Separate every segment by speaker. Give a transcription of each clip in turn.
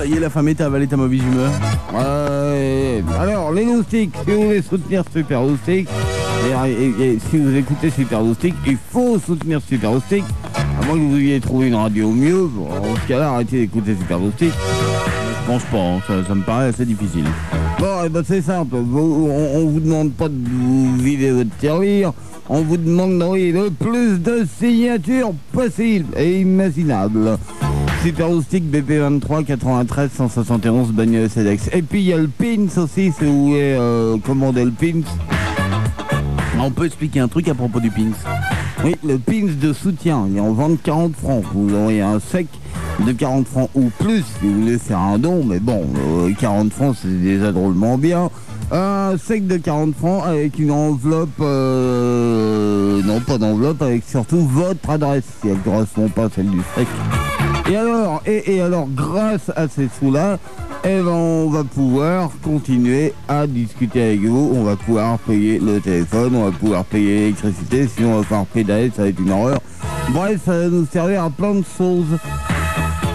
Speaker 1: Ça y est, la femme est avalée ta mauvaise humeur.
Speaker 2: Ouais. Alors, les loustiques, si vous voulez soutenir Super et, et- et si vous écoutez Super il faut soutenir Super Loustic. À moins que vous ayez trouvé une radio mieux, en ce cas-là, arrêtez d'écouter Super Loustic.
Speaker 1: Je pense pas, hein, ça, me paraît assez difficile.
Speaker 2: Bon, eh ben, c'est simple. On, on vous demande pas de vous vider votre tirelire. On vous demande d'envoyer le plus de signatures possible et imaginables. Super Loustic BP23 93 171 bagnole SEDEX. Et puis il y a le pins aussi, si vous voulez euh, commander le pins.
Speaker 1: On peut expliquer un truc à propos du pins.
Speaker 2: Oui, le pins de soutien, il est en vente 40 francs. Vous aurez un sec de 40 francs ou plus si vous voulez faire un don, mais bon, euh, 40 francs c'est déjà drôlement bien. Un sec de 40 francs avec une enveloppe, euh, non pas d'enveloppe, avec surtout votre adresse si elle ne correspond pas à celle du sec. Et alors, et, alors grâce à ces sous-là, eh ben, on va pouvoir continuer à discuter avec vous. On va pouvoir payer le téléphone, on va pouvoir payer l'électricité. Sinon, on va pouvoir pédaler, ça va être une horreur. Bref, ça va nous servir à plein de choses.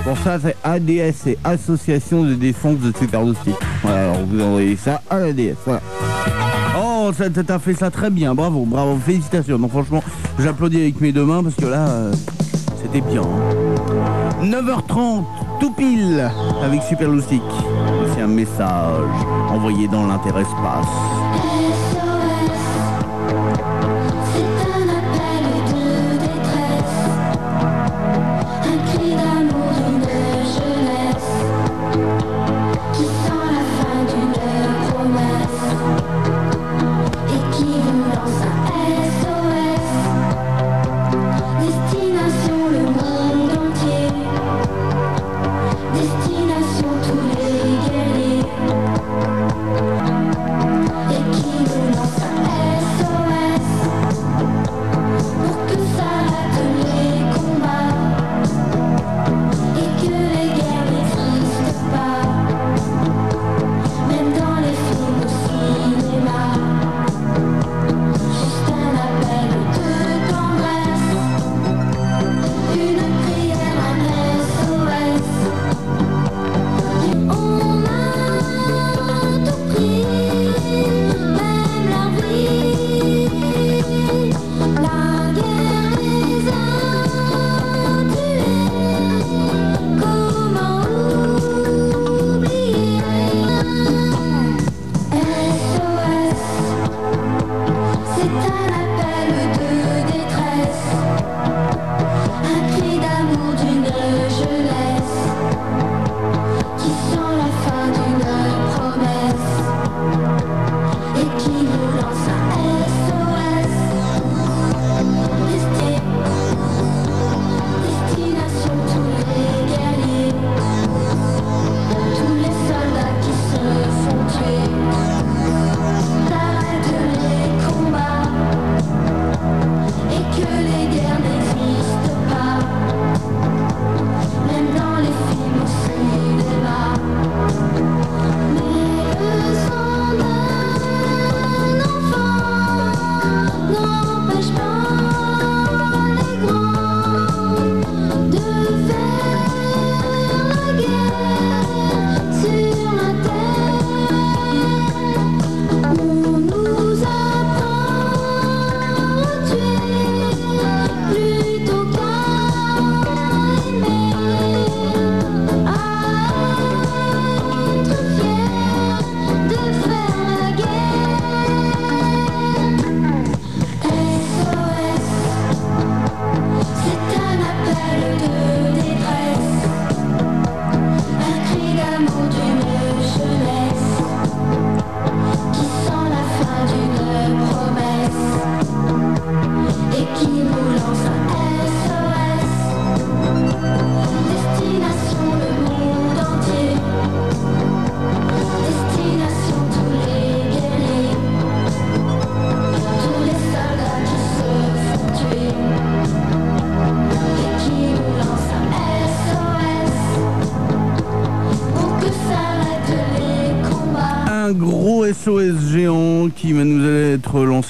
Speaker 2: Pour ça, c'est ADS, c'est Association de défense de Super Loustic. Voilà, alors vous envoyez ça à l'ADS. Voilà.
Speaker 1: Oh, t'as fait ça très bien, bravo, bravo, félicitations. Donc franchement, j'applaudis avec mes deux mains parce que là, euh, c'était bien. hein. 9h30, tout pile, avec Super Loustic. C'est un message envoyé dans l'interespace.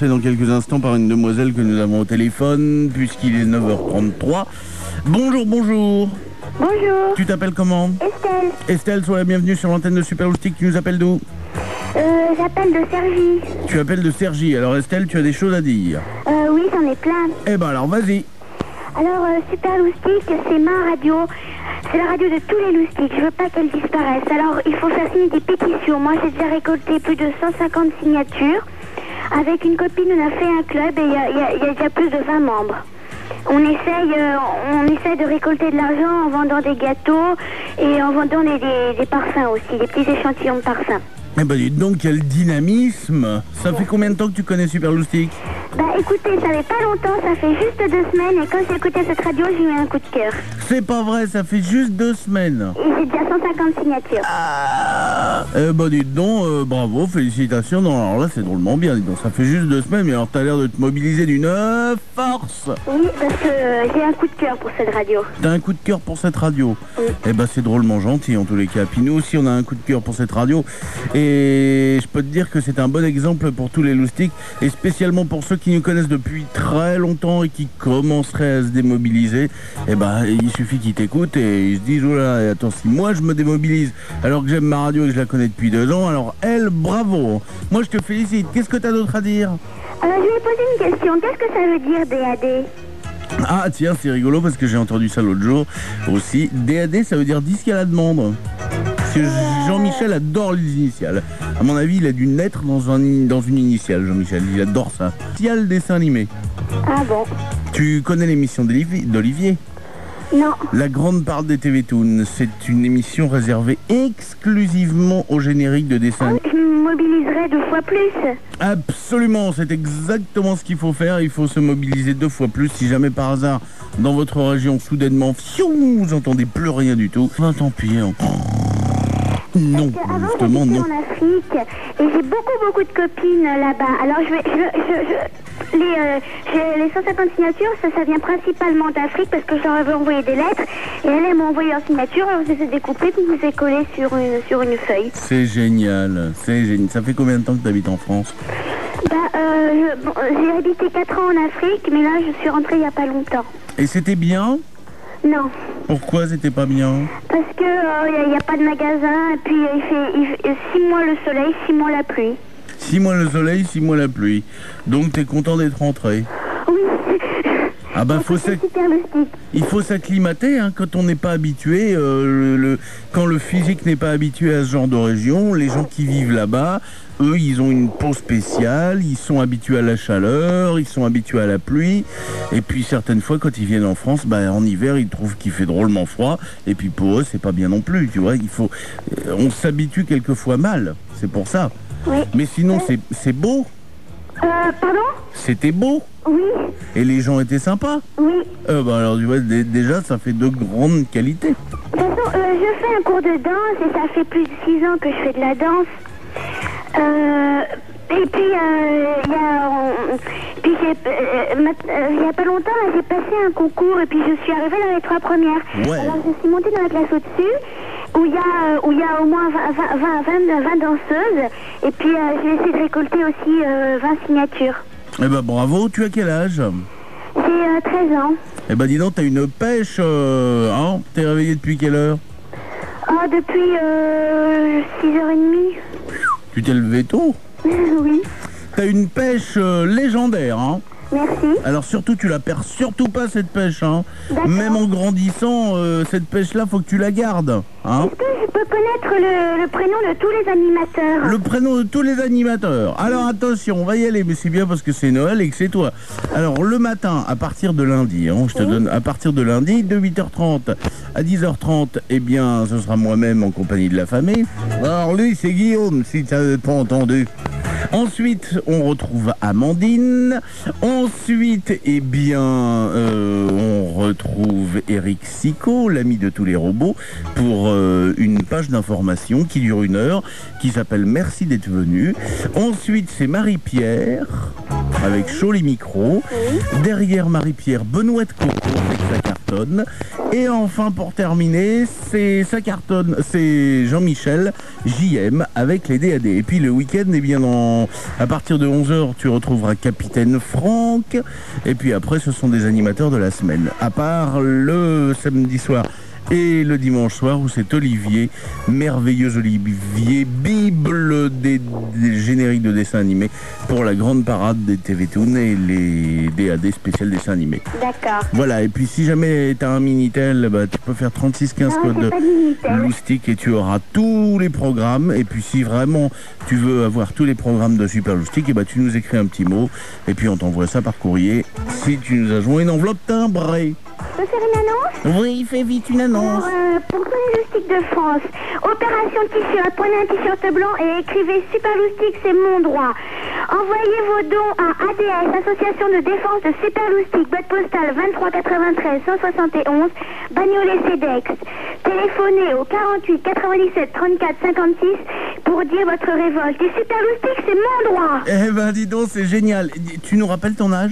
Speaker 3: Dans
Speaker 1: quelques instants par une demoiselle que nous avons au téléphone, puisqu'il est 9h33.
Speaker 3: Bonjour, bonjour.
Speaker 4: Bonjour,
Speaker 3: Tu t'appelles comment?
Speaker 4: Estelle.
Speaker 3: Estelle, sois la bienvenue sur l'antenne de Super Loustic. Tu nous appelles d'où?
Speaker 4: Euh, J'appelle de Sergi.
Speaker 3: Tu appelles de Sergi. Alors Estelle, tu as des choses à dire.
Speaker 4: Euh, oui, j'en ai plein.
Speaker 3: Eh ben alors, vas-y.
Speaker 4: Alors, euh, Super c'est ma radio. C'est la radio de tous les loustiques. Je veux pas qu'elle disparaisse. Alors, il faut faire signer des pétitions. Moi, j'ai déjà récolté plus de 150 signatures. Avec une copine, on a fait un club et il y y il y a déjà plus de 20 membres. On essaye, euh, on essaye de récolter de l'argent en vendant des gâteaux et en vendant des, des- des parfums aussi, des petits échantillons de parfums.
Speaker 3: Eh ben dites donc, quel dynamisme Ça fait combien de temps que tu connais Super Loustic?
Speaker 4: Bah écoutez, ça fait pas longtemps, ça fait juste deux semaines et quand j'ai écouté cette radio, j'ai eu un coup de cœur.
Speaker 3: C'est pas vrai, ça fait juste deux semaines.
Speaker 4: Et j'ai déjà 150 signatures.
Speaker 3: Eh ben dites donc, euh, bravo, félicitations. Non, alors là, c'est drôlement bien. Dites donc, ça fait juste deux semaines, mais alors t'as l'air de te mobiliser d'une euh, force.
Speaker 4: Oui, parce que euh, j'ai un coup de cœur pour cette radio.
Speaker 3: T'as un coup de cœur pour cette radio.
Speaker 4: Oui.
Speaker 3: Eh ben c'est drôlement gentil en tous les cas. Puis nous aussi on a un coup de cœur pour cette radio. Et je peux te dire que c'est un bon exemple pour tous les loustiques. Et spécialement pour ceux qui nous connaissent depuis très longtemps et qui commenceraient à se démobiliser. Eh ben il suffit qu'ils t'écoutent et ils se disent oh là, attends si moi je me démobilise alors que j'aime ma radio et que je la connais depuis deux ans, alors elle, bravo. Moi je te félicite. Qu'est-ce que t'as d'autre à dire?
Speaker 4: Alors je vais poser une question. Qu'est-ce que ça veut dire DAD
Speaker 3: Ah tiens, c'est rigolo parce que j'ai entendu ça l'autre jour aussi. DAD, ça veut dire disque à la demande. Parce que Jean-Michel adore les initiales. À mon avis, il a dû naître dans, un, dans une initiale, Jean-Michel. Il adore ça. Initial dessin animé.
Speaker 4: Ah bon?
Speaker 3: Tu connais l'émission d'Olivier?
Speaker 4: Non.
Speaker 3: La grande part des TV Toons. C'est une émission réservée exclusivement au générique de dessin.
Speaker 4: Je me mobiliserai deux fois plus.
Speaker 3: Absolument, c'est exactement ce qu'il faut faire. Il faut se mobiliser deux fois plus. Si jamais par hasard, dans votre région, soudainement, fiou, vous entendez plus rien du tout, ben tant pis. hein. Non,
Speaker 4: Parce qu'avant,
Speaker 3: justement,
Speaker 4: j'habitais
Speaker 3: non.
Speaker 4: en Afrique et j'ai beaucoup beaucoup de copines euh, là-bas. Alors je vais, je, je, je- les, euh, j'ai- les 150 signatures, ça, ça vient principalement d'Afrique parce que je leur avais envoyé des lettres et elles, m'ont envoyé leur signature. Alors je les ai découpées puis je les ai collées sur une, sur une feuille.
Speaker 3: C'est génial, c'est génial. Ça fait combien de temps que tu habites en France?
Speaker 4: Bah, euh, bon, euh, j'ai habité 4 ans en Afrique, mais là je suis rentrée il n'y a pas longtemps.
Speaker 3: Et c'était bien?
Speaker 4: Non,
Speaker 3: Pourquoi c'était pas bien
Speaker 4: parce que il n'y a, pas de magasin et puis euh, il fait 6 mois le soleil, 6 mois la pluie.
Speaker 3: Six mois le soleil, six mois la pluie. Donc t'es content d'être rentré
Speaker 4: Oui,
Speaker 3: Ah faut
Speaker 4: lustique.
Speaker 3: il faut s'acclimater hein, quand on n'est pas habitué. euh, le, le- quand le physique n'est pas habitué à ce genre de région, les gens qui vivent là-bas, eux, ils ont une peau spéciale, ils sont habitués à la chaleur, ils sont habitués à la pluie. Et puis certaines fois, quand ils viennent en France, bah, en hiver, ils trouvent qu'il fait drôlement froid. Et puis pour eux, c'est pas bien non plus. Tu vois, il faut, euh, on s'habitue quelquefois mal. C'est pour ça.
Speaker 4: Oui.
Speaker 3: Mais sinon, c'est c'est beau.
Speaker 4: Euh, pardon?
Speaker 3: C'était beau.
Speaker 4: Oui,
Speaker 3: Et les gens étaient sympas.
Speaker 4: oui.
Speaker 3: Euh, bah alors tu vois, dé- déjà, ça fait de grandes qualités.
Speaker 4: De toute façon, euh, je fais un cours de danse et ça fait plus de 6 ans que je fais de la danse. Euh, et puis, il y a, on- puis j'ai, euh, ma- euh, il y a pas longtemps, j'ai passé un concours et puis je suis arrivée dans les trois premières.
Speaker 3: Ouais.
Speaker 4: Alors, je suis montée dans la classe au-dessus où il y, a, où il y a au moins 20, 20, 20, 20 danseuses et puis j'ai essayé de récolter aussi euh, 20 signatures.
Speaker 3: Eh ben bravo, tu as quel âge?
Speaker 4: J'ai euh, 13 ans.
Speaker 3: Eh ben dis donc, t'as une pêche, euh, hein? T'es réveillé depuis quelle heure?
Speaker 4: Ah, depuis euh, 6h30
Speaker 3: Tu t'es levé tôt?
Speaker 4: Oui,
Speaker 3: T'as une pêche euh, légendaire, hein?
Speaker 4: Merci.
Speaker 3: Alors surtout, tu la perds surtout pas cette pêche, hein. Même en grandissant, euh, cette pêche-là, faut que tu la gardes, hein
Speaker 4: Est-ce que je peux connaître le, le prénom de tous les animateurs?
Speaker 3: Le prénom de tous les animateurs. Alors attention, on va y aller, mais c'est bien parce que c'est Noël et que c'est toi. Alors le matin, à partir de lundi, hein, je te donne à partir de lundi, de 8h30 à 10h30, eh bien, ce sera moi-même en compagnie de la famille.
Speaker 2: Alors lui, c'est Guillaume, si tu n'avais pas entendu.
Speaker 3: Ensuite, on retrouve Amandine. Ensuite, eh bien, euh, on retrouve Eric Sico, l'ami de tous les robots, pour euh, une page d'information qui dure une heure, qui s'appelle Merci d'être venu. Ensuite, c'est Marie-Pierre, avec Chaud les micros. Derrière Marie-Pierre, Benoît de Coco, avec sa cartonne. Et enfin, pour terminer, c'est ça cartonne, c'est Jean-Michel, JM, avec les DAD. Et puis le week-end, eh bien, dans- à partir de 11h, tu retrouveras Capitaine Franck. Et puis après, ce sont des animateurs de la semaine. À part le samedi soir et le dimanche soir où c'est Olivier, merveilleux Olivier, bible des, des génériques de dessins animés pour la grande parade des TV Toon et les DAD spécial dessins animés.
Speaker 4: D'accord.
Speaker 3: Voilà, et puis si jamais tu as un Minitel, bah, tu peux faire 3615
Speaker 4: Non,
Speaker 3: code. Loustic et tu auras tous les programmes. Et puis si vraiment tu veux avoir tous les programmes de Super Loustic, et bah, tu nous écris un petit mot et puis on t'envoie ça par courrier si tu nous as joint une enveloppe timbrée.
Speaker 4: Je peux faire une annonce
Speaker 3: Oui, fais vite une annonce.
Speaker 4: euh, pour tous les loustiques de France, opération t-shirt, prenez un t-shirt blanc et écrivez Super Loustique, c'est mon droit. Envoyez vos dons à ADS, Association de défense de Super Loustique, boîte postale 23 93 171, Bagnolet CEDEX. Téléphonez au 48 97 34 56 pour dire votre révolte. Et Super Loustique, c'est mon droit.
Speaker 3: Eh ben dis donc, c'est génial. Tu nous rappelles ton âge?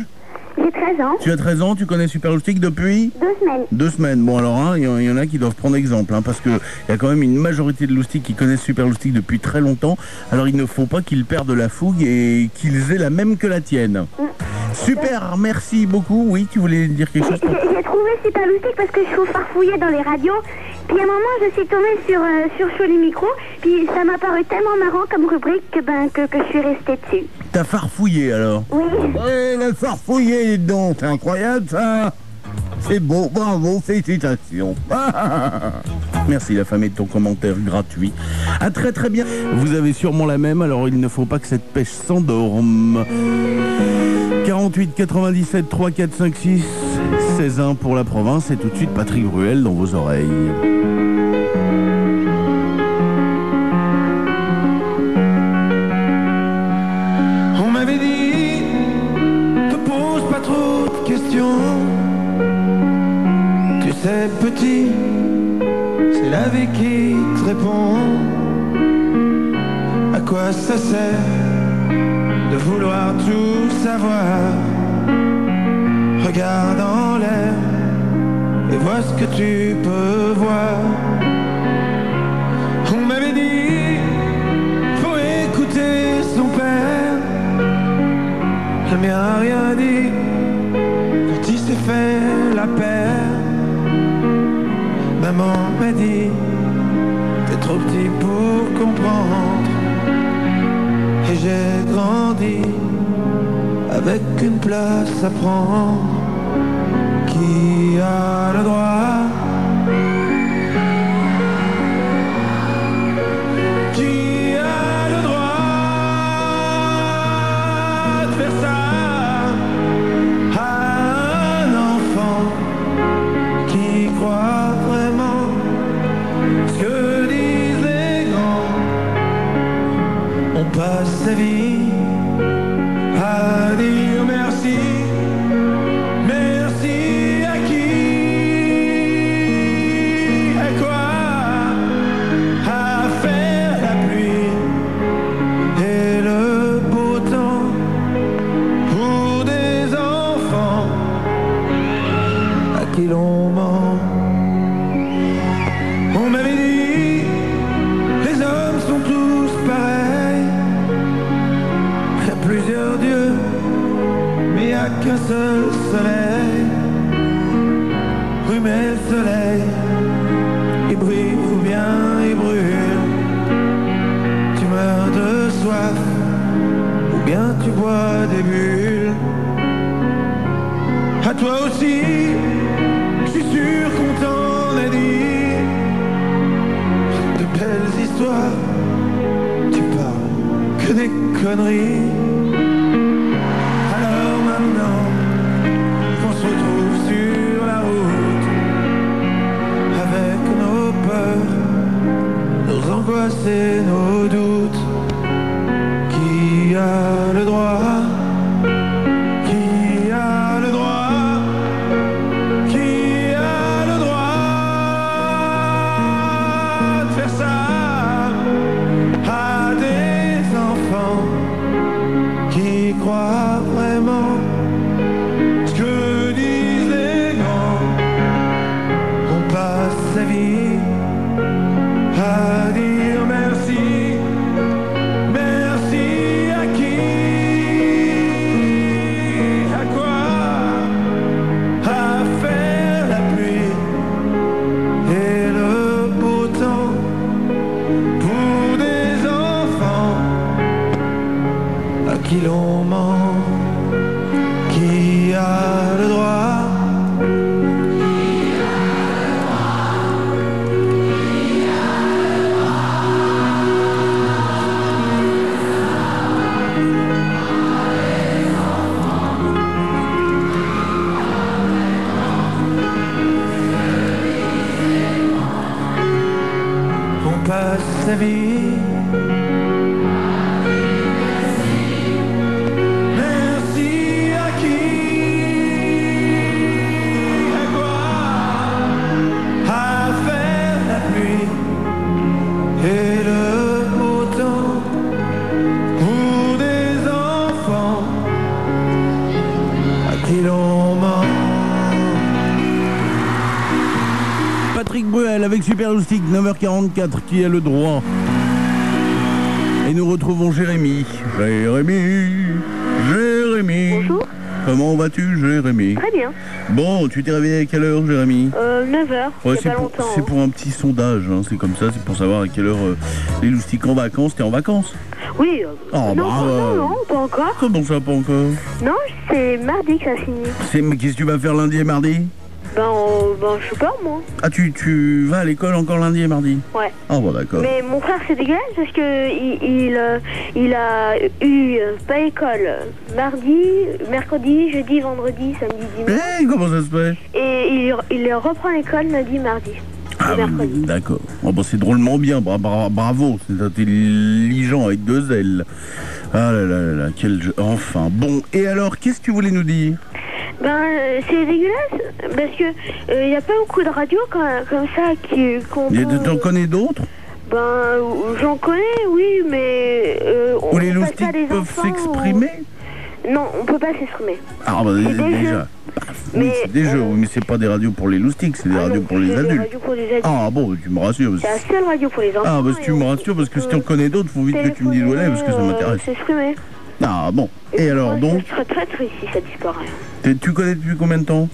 Speaker 4: J'ai 13 ans,
Speaker 3: Tu as 13 ans, tu connais Super Loustic depuis
Speaker 4: deux semaines.
Speaker 3: Deux semaines. Bon alors, hein, il y, en- il y en a qui doivent prendre exemple, hein, parce qu'il y a quand même une majorité de loustiques qui connaissent Super Loustic depuis très longtemps. Alors il ne faut pas qu'ils perdent la fougue et qu'ils aient la même que la tienne. Super, merci beaucoup. Oui, tu voulais dire quelque chose
Speaker 4: J'ai trouvé Super Loustique parce que je suis farfouillée dans les radios. Puis à un moment, je suis tombée sur, euh, sur Choli Micro. Puis ça m'a paru tellement marrant comme rubrique que, ben, que, que je suis restée dessus.
Speaker 3: T'as farfouillé alors
Speaker 4: Oui.
Speaker 2: Ouais, la farfouiller, donc, c'est incroyable ça C'est beau, bravo, félicitations
Speaker 3: Merci la famille de ton commentaire gratuit. Ah très très bien. Vous avez sûrement la même, alors il ne faut pas que cette pêche s'endorme. 48 97 3 4 5 6 16 1 pour la province et tout de suite Patrick Bruel dans vos oreilles.
Speaker 5: Questions. Tu sais, petit, c'est la vie qui te répond. À quoi ça sert de vouloir tout savoir? Regarde en l'air et vois ce que tu peux voir. On m'avait dit, faut écouter son père. A rien dit fait la paire. Maman m'a dit, t'es trop petit pour comprendre. Et j'ai grandi avec une place à prendre. Qui a le droit histoires. Tu parles que des conneries. Alors maintenant, on se retrouve sur la route avec nos peurs, nos angoisses et nos doutes.
Speaker 3: Super Loustic, 9h44, qui a le droit. Et nous retrouvons Jérémy. Jérémy, Jérémy.
Speaker 4: Bonjour.
Speaker 3: Comment vas-tu, Jérémy?
Speaker 4: Très bien.
Speaker 3: Bon, tu t'es réveillé à quelle heure, Jérémy?
Speaker 4: Euh, 9h,
Speaker 3: Ouais,
Speaker 4: il y a
Speaker 3: c'est pour,
Speaker 4: hein.
Speaker 3: pour un petit sondage, hein, c'est comme ça, c'est pour savoir à quelle heure euh, les loustiques en vacances. T'es en vacances?
Speaker 4: Oui. euh,
Speaker 3: Oh,
Speaker 4: non,
Speaker 3: bah,
Speaker 4: non, non, pas encore.
Speaker 3: Comment ça, pas encore?
Speaker 4: Non, c'est mardi que ça finit.
Speaker 3: Mais Qu'est-ce que tu vas faire lundi et mardi?
Speaker 4: Ben, euh, ben, je sais pas, moi.
Speaker 3: Ah, tu, tu vas à l'école encore lundi et mardi
Speaker 4: Ouais.
Speaker 3: Ah, bon, d'accord.
Speaker 4: Mais mon frère, c'est dégueulasse parce que il, il, euh, il a eu euh, pas école mardi, mercredi, jeudi, vendredi, samedi, dimanche.
Speaker 3: Eh, comment ça se fait?
Speaker 4: Et il, il reprend l'école lundi, mardi.
Speaker 3: Ah,
Speaker 4: et mercredi.
Speaker 3: d'accord. Oh, bon, c'est drôlement bien, bra- bra- bravo, c'est intelligent avec deux ailes. Ah là là là là, quel jeu. Enfin, bon, et alors, qu'est-ce que tu voulais nous dire?
Speaker 4: Ben, euh, c'est dégueulasse parce que il n'y a pas beaucoup de radios comme, comme ça qui qu'on peut-
Speaker 3: T'en connais d'autres?
Speaker 4: Ben, j'en connais, oui, mais euh, on
Speaker 3: Où les
Speaker 4: pas
Speaker 3: loustiques peuvent s'exprimer?
Speaker 4: ou- Non, on peut pas s'exprimer.
Speaker 3: Ah, bah, déjà.
Speaker 4: jeux.
Speaker 3: Paf, oui,
Speaker 4: Mais,
Speaker 3: c'est des jeux,
Speaker 4: euh,
Speaker 3: oui, mais c'est pas des radios pour les loustiques, c'est des
Speaker 4: Ah
Speaker 3: radios pour les
Speaker 4: des
Speaker 3: adultes.
Speaker 4: radios pour les adultes.
Speaker 3: Ah, bon, tu me rassures. parce-
Speaker 4: C'est la seule radio pour les enfants.
Speaker 3: Ah, bah, si
Speaker 4: et
Speaker 3: tu me rassures, parce que si tu en connais d'autres, faut vite que tu me dises
Speaker 4: téléphoner,
Speaker 3: ouais, parce que ça
Speaker 4: euh,
Speaker 3: m'intéresse. Ah, bon. Et alors, donc,
Speaker 4: Je serais très triste si ça disparaît.
Speaker 3: tu connais depuis combien de temps?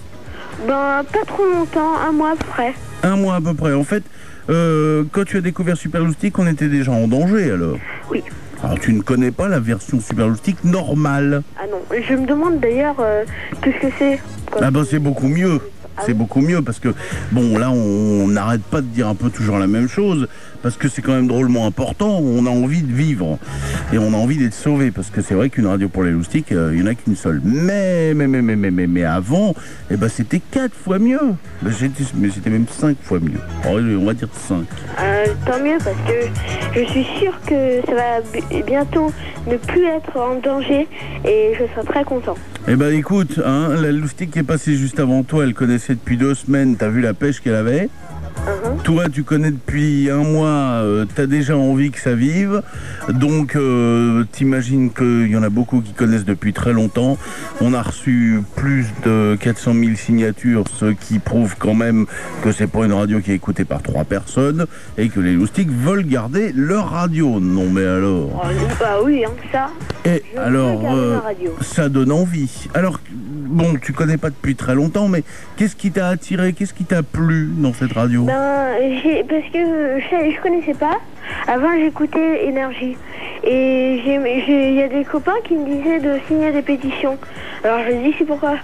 Speaker 4: Ben, pas trop longtemps, un mois après.
Speaker 3: Un mois à peu près. En fait, euh, quand tu as découvert Super Loustic, on était déjà en danger alors.
Speaker 4: Oui.
Speaker 3: Alors tu ne connais pas la version Super Loustic normale?
Speaker 4: Ah non, je me demande d'ailleurs euh, qu'est-ce que c'est.
Speaker 3: Ah bah c'est beaucoup mieux.
Speaker 4: Ah
Speaker 3: C'est beaucoup mieux parce que, bon, là, on n'arrête pas de dire un peu toujours la même chose, parce que c'est quand même drôlement important, on a envie de vivre, et on a envie d'être sauvé, parce que c'est vrai qu'une radio pour les loustiques, euh, il n'y en a qu'une seule. Mais, mais, mais, mais, mais, mais, mais avant, eh ben, c'était quatre fois mieux. Ben, mais c'était même cinq fois mieux. Oh, On va dire cinq.
Speaker 4: Euh, tant mieux parce que je suis sûre que ça va bi- bientôt ne plus être en danger et je serai très content.
Speaker 3: Eh ben écoute, hein, la loustique qui est passée juste avant toi, elle connaissait depuis deux semaines, t'as vu la pêche qu'elle avait?
Speaker 4: Mhm.
Speaker 3: Toi, tu connais depuis un mois, euh, t'as déjà envie que ça vive. Donc, euh, t'imagines qu'il y en a beaucoup qui connaissent depuis très longtemps. On a reçu plus de 400 000 signatures, ce qui prouve quand même que c'est pas une radio qui est écoutée par trois personnes et que les loustiques veulent garder leur radio. Non, mais alors.
Speaker 4: Oh, bah oui, hein, ça.
Speaker 3: Et
Speaker 4: Je
Speaker 3: alors, euh, ça donne envie. Alors, bon, tu connais pas depuis très longtemps, mais qu'est-ce qui t'a attiré, qu'est-ce qui t'a plu dans cette radio?
Speaker 4: Ben, parce que je, je connaissais pas. Avant, j'écoutais Énergie. Et il y a des copains qui me disaient de signer des pétitions. Alors, je dis, c'est pourquoi?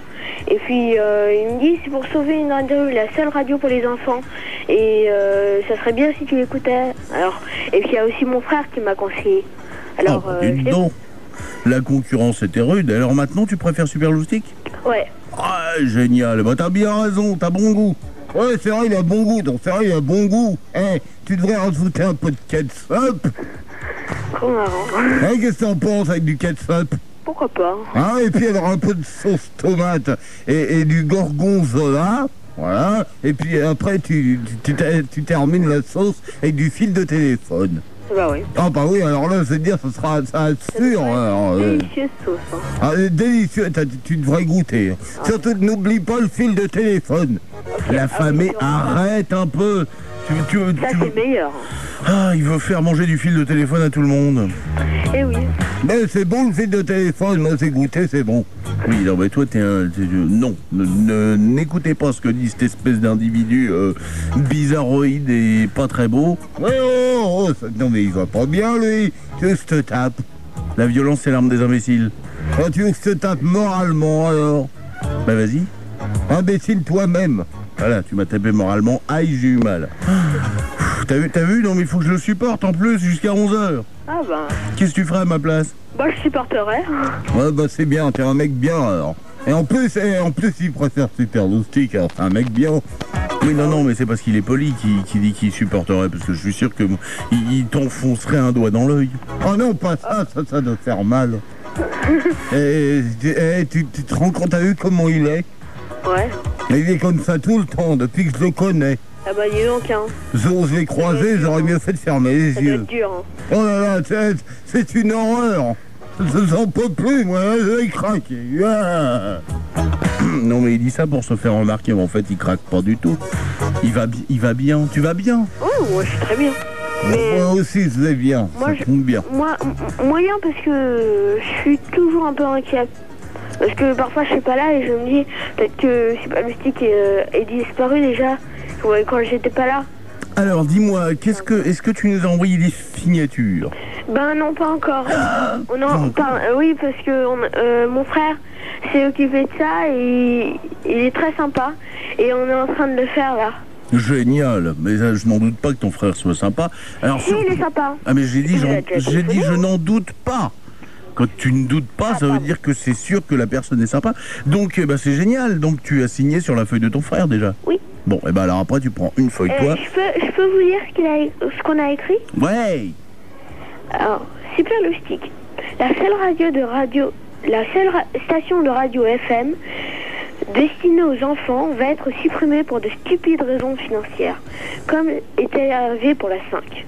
Speaker 4: Et puis, euh, ils me disent, c'est pour sauver une radio, la seule radio pour les enfants. Et euh, ça serait bien si tu l'écoutais. Alors, et puis, il y a aussi mon frère qui m'a conseillé. Alors,
Speaker 3: Ah,
Speaker 4: euh.
Speaker 3: La concurrence était rude. Alors maintenant, tu préfères Super Loustic
Speaker 4: Ouais.
Speaker 3: Ah, génial. Bah, t'as bien raison, t'as bon goût.
Speaker 2: Ouais, c'est vrai, il a bon goût, donc c'est vrai, il a bon goût. Eh, tu devrais rajouter un peu de ketchup.
Speaker 4: Trop marrant.
Speaker 2: Eh, qu'est-ce que t'en penses avec du ketchup
Speaker 4: Pourquoi pas
Speaker 2: Hein, et puis alors un peu de sauce tomate et, et du gorgonzola. Voilà. Et puis après, tu, tu- tu termines la sauce avec du fil de téléphone.
Speaker 4: Bah oui.
Speaker 2: Ah bah oui, alors là, c'est dire, ce sera ça assure. alors, euh,
Speaker 4: Délicieuse sauce. hein.
Speaker 2: ah, euh, délicieux, t'as- tu devrais goûter. Surtout, n'oublie pas le fil de téléphone.
Speaker 3: La famille, arrête un peu. Tu, tu,
Speaker 4: Ça,
Speaker 3: tu-
Speaker 4: c'est le meilleur.
Speaker 3: Ah, il veut faire manger du fil de téléphone à tout le monde.
Speaker 4: Eh oui.
Speaker 2: Mais c'est bon le fil de téléphone, moi c'est goûté, c'est bon.
Speaker 3: Oui, non, mais toi, t'es un. t'es- non, n'écoutez pas ce que dit cette espèce d'individu euh, bizarroïde et pas très beau.
Speaker 2: Ouais, oh, oh, ça- non mais il va pas bien lui. Que je te tape?
Speaker 3: La violence, c'est l'arme des imbéciles.
Speaker 2: Quand tu veux que je te tape moralement, alors?
Speaker 3: Bah vas-y.
Speaker 2: Imbécile toi-même.
Speaker 3: Voilà, tu m'as tapé moralement. Aïe, j'ai eu mal. T'as vu, t'as vu Non, mais il faut que je le supporte en plus jusqu'à 11h.
Speaker 4: Ah bah,
Speaker 3: Qu'est-ce que tu ferais à ma place?
Speaker 4: Bah je supporterai.
Speaker 2: Ouais, bah c'est bien, t'es un mec bien alors. Et en plus, et en plus, il préfère Super Loustic, alors c'est un mec bien.
Speaker 3: Oui, non, non, mais c'est parce qu'il est poli qui, qui dit qu'il supporterait, parce que je suis sûr que moi, il, il t'enfoncerait un doigt dans l'œil.
Speaker 2: Oh non, pas ça, ça, ça doit faire mal. Et, et tu, tu te rends compte, t'as vu comment il est?
Speaker 4: Ouais.
Speaker 2: Il est comme ça tout le temps, depuis que je le connais.
Speaker 4: Ah bah dis donc, hein.
Speaker 2: J'ose les croiser, j'aurais mieux fait de fermer les
Speaker 4: Ça
Speaker 2: yeux.
Speaker 4: dur, hein.
Speaker 2: Oh là là, c'est- c'est une horreur. Je n'en peux plus, moi, je vais craquer. Ah.
Speaker 3: Non, mais il dit ça pour se faire remarquer, mais en fait, il craque pas du tout. Il va, bi- il va bien. Tu vas bien
Speaker 4: Oh, moi je suis très bien. Mais
Speaker 2: Moi aussi, je vais bien,
Speaker 4: Moi,
Speaker 2: ça
Speaker 4: je-
Speaker 2: tombe bien.
Speaker 4: moi, moyen parce que je suis toujours un peu inquiet. Parce que parfois je suis pas là et je me dis peut-être que Super Mystique est, euh, est disparu déjà quand j'étais pas là.
Speaker 3: Alors, dis-moi, qu'est-ce que, est-ce que tu nous as envoyé des signatures?
Speaker 4: Ben non, pas encore. Non,
Speaker 3: encore.
Speaker 4: pas- euh, oui, parce que on- euh, mon frère s'est occupé de ça et il est très sympa. Et on est en train de le faire là.
Speaker 3: Génial, mais ça, je n'en doute pas que ton frère soit sympa. Alors,
Speaker 4: Si, il est sympa.
Speaker 3: Ah mais j'ai dit, j'ai dit, je
Speaker 4: hein.
Speaker 3: n'en doute pas. Quand tu ne doutes pas, ça veut dire que c'est sûr que la personne est sympa. Donc, eh ben, c'est génial. Donc, tu as signé sur la feuille de ton frère déjà.
Speaker 4: Oui.
Speaker 3: Bon, et ben alors après, tu prends une feuille
Speaker 4: Euh,
Speaker 3: toi.
Speaker 4: je, peux, je peux vous dire ce qu'il a, qu'on a écrit?
Speaker 3: Ouais.
Speaker 4: Alors, Super Loustic, la seule radio de radio, la seule station de radio FM destinée aux enfants va être supprimée pour de stupides raisons financières, comme était arrivé pour la 5.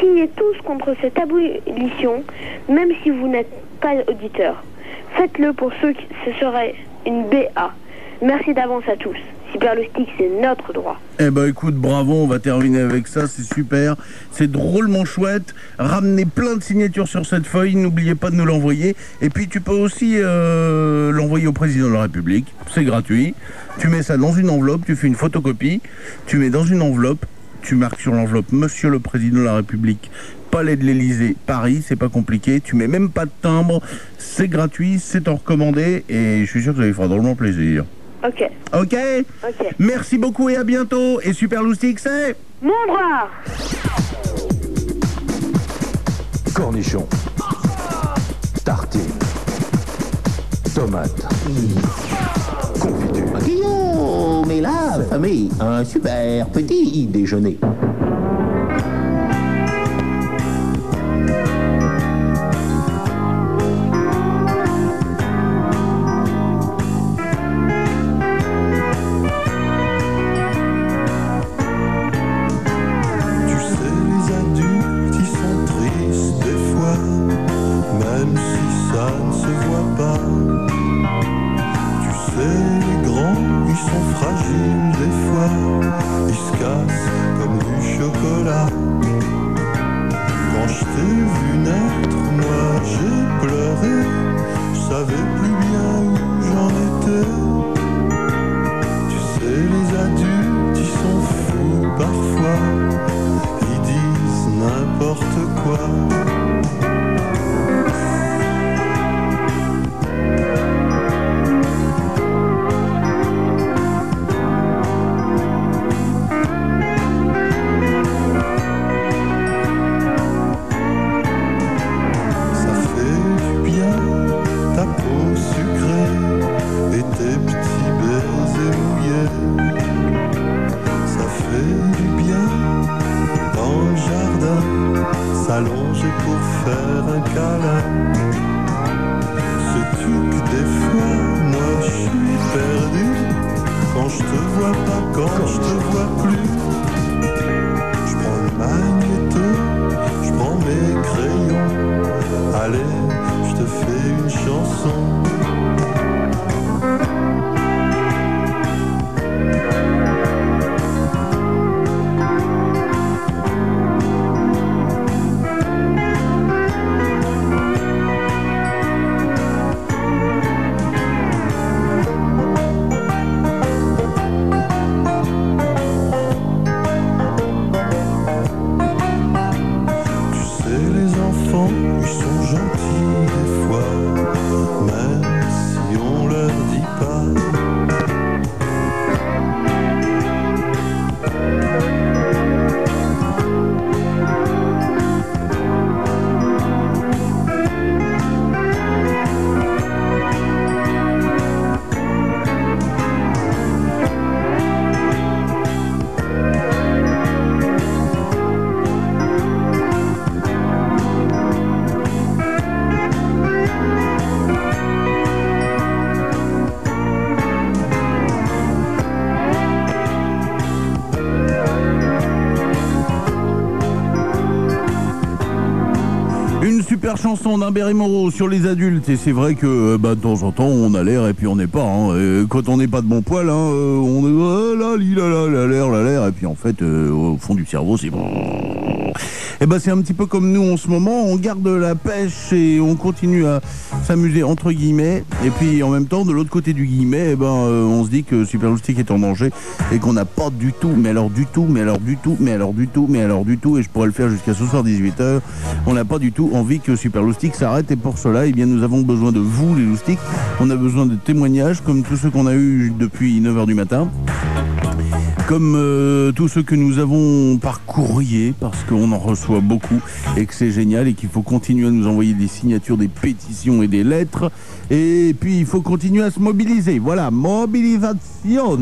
Speaker 4: Signez tous contre cette abolition, même si vous n'êtes pas auditeur. Faites-le pour ceux qui ce serait une BA. Merci d'avance à tous. Super Loustic, c'est notre droit.
Speaker 3: Eh ben écoute, bravo, on va terminer avec ça, c'est super. C'est drôlement chouette. Ramenez plein de signatures sur cette feuille, n'oubliez pas de nous l'envoyer. Et puis tu peux aussi euh, l'envoyer au président de la République, c'est gratuit. Tu mets ça dans une enveloppe, tu fais une photocopie, tu mets dans une enveloppe, tu marques sur l'enveloppe Monsieur le Président de la République, Palais de l'Élysée, Paris, c'est pas compliqué, tu mets même pas de timbre, c'est gratuit, c'est en recommandé et je suis sûr que ça lui fera drôlement plaisir.
Speaker 4: Ok,
Speaker 3: Ok?
Speaker 4: Ok.
Speaker 3: Merci beaucoup et à bientôt. Et Super Loustic, c'est
Speaker 4: Mon droit
Speaker 6: Cornichon. Tartine. Tomate. Confiture.
Speaker 7: Et la famille, un super petit déjeuner.
Speaker 8: Fragiles des fois, ils se cassent comme du chocolat.
Speaker 3: Super chanson d'un Berry Moreau sur les adultes. Et c'est vrai que bah, de temps en temps on a l'air et puis on n'est pas. hein. Et quand on n'est pas de bon poil, hein, euh, on est là, là, là, l'air, là, l'air. Et puis en fait euh, au fond du cerveau c'est et ben c'est un petit peu comme nous en ce moment, on garde la pêche et on continue à s'amuser entre guillemets. Et puis en même temps de l'autre côté du guillemet, eh ben euh, on se dit que Super Loustic est en danger et qu'on n'a pas du tout, mais alors du tout, mais alors du tout, mais alors du tout, mais alors du tout et je pourrais le faire jusqu'à ce soir 18h. On n'a pas du tout envie que Super Loustic s'arrête et pour cela, eh bien nous avons besoin de vous les loustiques. On a besoin de témoignages comme tous ceux qu'on a eu depuis 9h du matin comme euh, tous ceux que nous avons par courrier, parce qu'on en reçoit beaucoup et que c'est génial et qu'il faut continuer à nous envoyer des signatures, des pétitions et des lettres. Et puis il faut continuer à se mobiliser. Voilà, mobilisation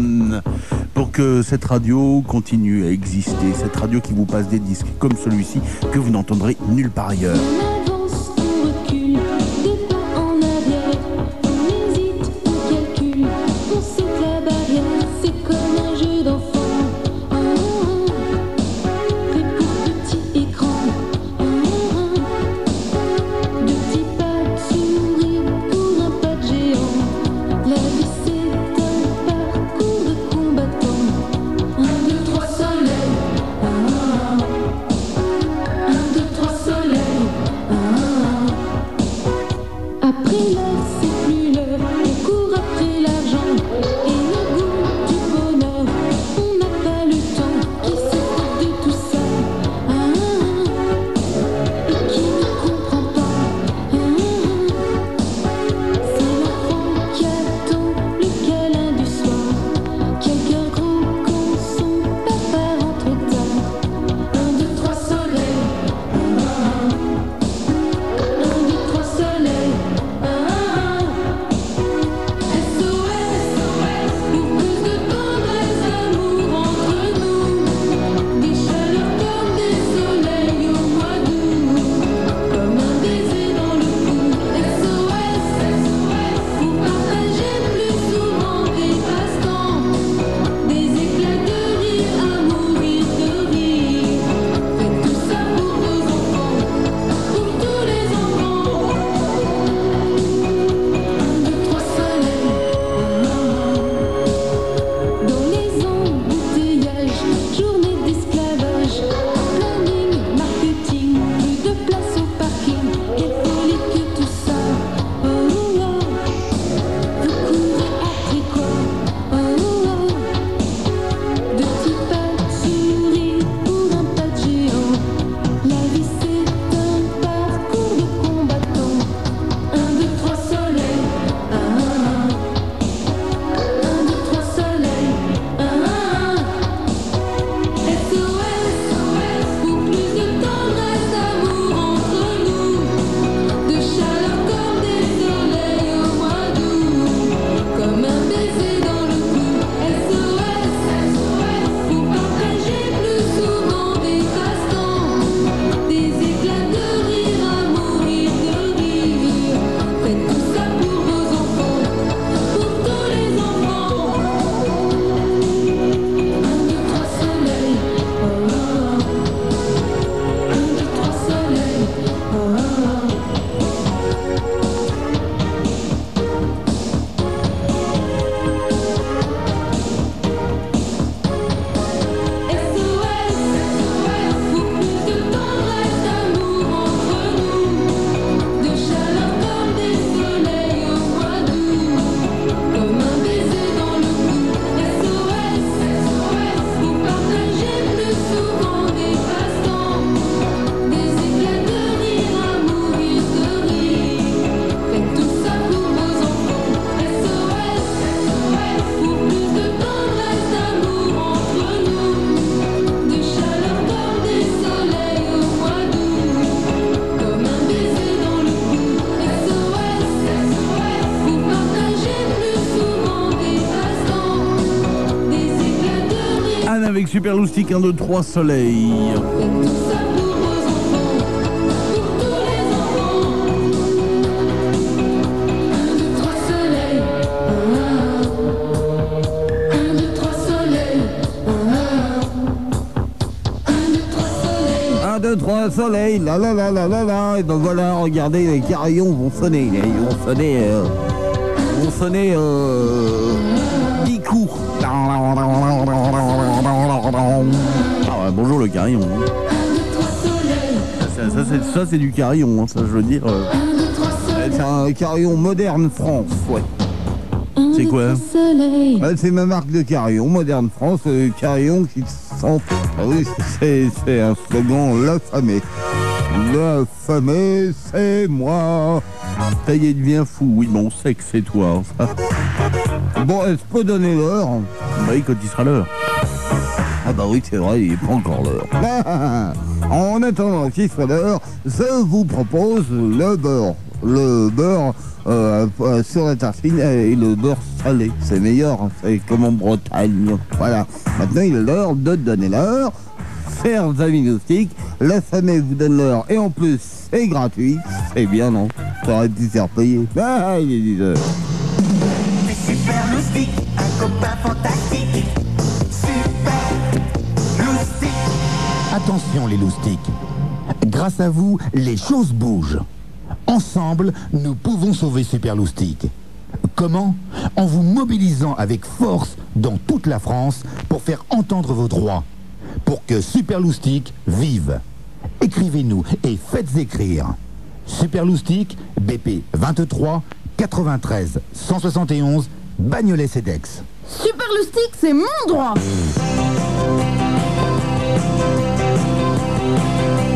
Speaker 3: pour que cette radio continue à exister. Cette radio qui vous passe des disques comme celui-ci que vous n'entendrez nulle part ailleurs. Avec Super Loustic 1, 2, 3 Soleil.
Speaker 9: Trois soleils. Un, deux, trois soleils. Un, deux, trois soleils.
Speaker 2: 1, 2, 3, soleil, la la la la la la. Et ben voilà, regardez, les carillons vont sonner. Ils vont sonner. Euh, vont sonner. Euh,
Speaker 3: Ah ouais, bonjour le carillon. hein. Ça, ça, c'est, ça, c'est du carillon, hein, ça je veux dire. euh.
Speaker 2: C'est un carillon moderne France, ouais.
Speaker 3: C'est quoi
Speaker 9: soleils.
Speaker 2: Ouais, c'est ma marque de carillon, moderne France, euh, carillon qui sent. Ah oui, c'est, c'est un slogan, l'affamé. L'affamé, c'est moi.
Speaker 3: Ça y est, devient fou. Oui, bon, on sait que c'est toi. hein.
Speaker 2: Bon, est-ce peut donner l'heure?
Speaker 3: Bah oui, quand il sera l'heure.
Speaker 2: Ah bah oui, c'est vrai, il n'est pas encore l'heure. en attendant qu'il soit l'heure, je vous propose le beurre. Le beurre euh, euh, sur la tartine et le beurre salé. C'est meilleur, c'est comme en Bretagne. Voilà. Maintenant, il est l'heure de donner l'heure. Chers amis gnostiques, la famille vous donne l'heure et en plus, c'est gratuit. C'est bien, non Ça aurait dû faire payer. Ah, il est 10 heures.
Speaker 10: Attention les loustiques. Grâce à vous, les choses bougent. Ensemble, nous pouvons sauver Super Loustique. Comment? En vous mobilisant avec force dans toute la France pour faire entendre vos droits. Pour que Super Loustique vive. Écrivez-nous et faites écrire. Super Loustique, BP 23 93 171 Bagnolet Cedex.
Speaker 11: Super Lustique, c'est mon droit
Speaker 3: Música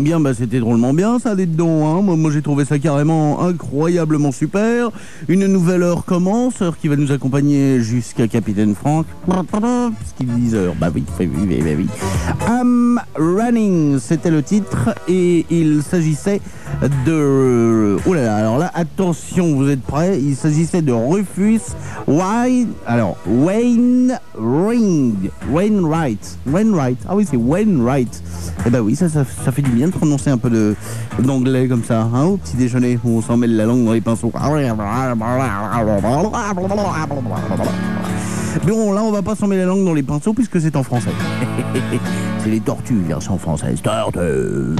Speaker 3: Bien, bah c'était drôlement bien ça, les dedans. Hein. Moi, moi j'ai trouvé ça carrément incroyablement super. Une nouvelle heure commence, heure qui va nous accompagner jusqu'à Capitaine Franck. Puisqu'il est 10 heures. Bah oui, oui, oui, oui. I'm Running, c'était le titre. Et il s'agissait de. Oh là là, alors là, attention, vous êtes prêts? Il s'agissait de Rufus Wayne. Alors, Wayne Ring. Wainwright. Wainwright. Ah oui, c'est Wainwright. Eh ben oui, ça, ça, ça fait du bien de prononcer un peu de d'anglais comme ça, hein, au petit déjeuner où on s'en mêle la langue dans les pinceaux. Mais bon, là, on va pas s'en mêler la langue dans les pinceaux puisque c'est en français. c'est les tortues, version française. Tortues.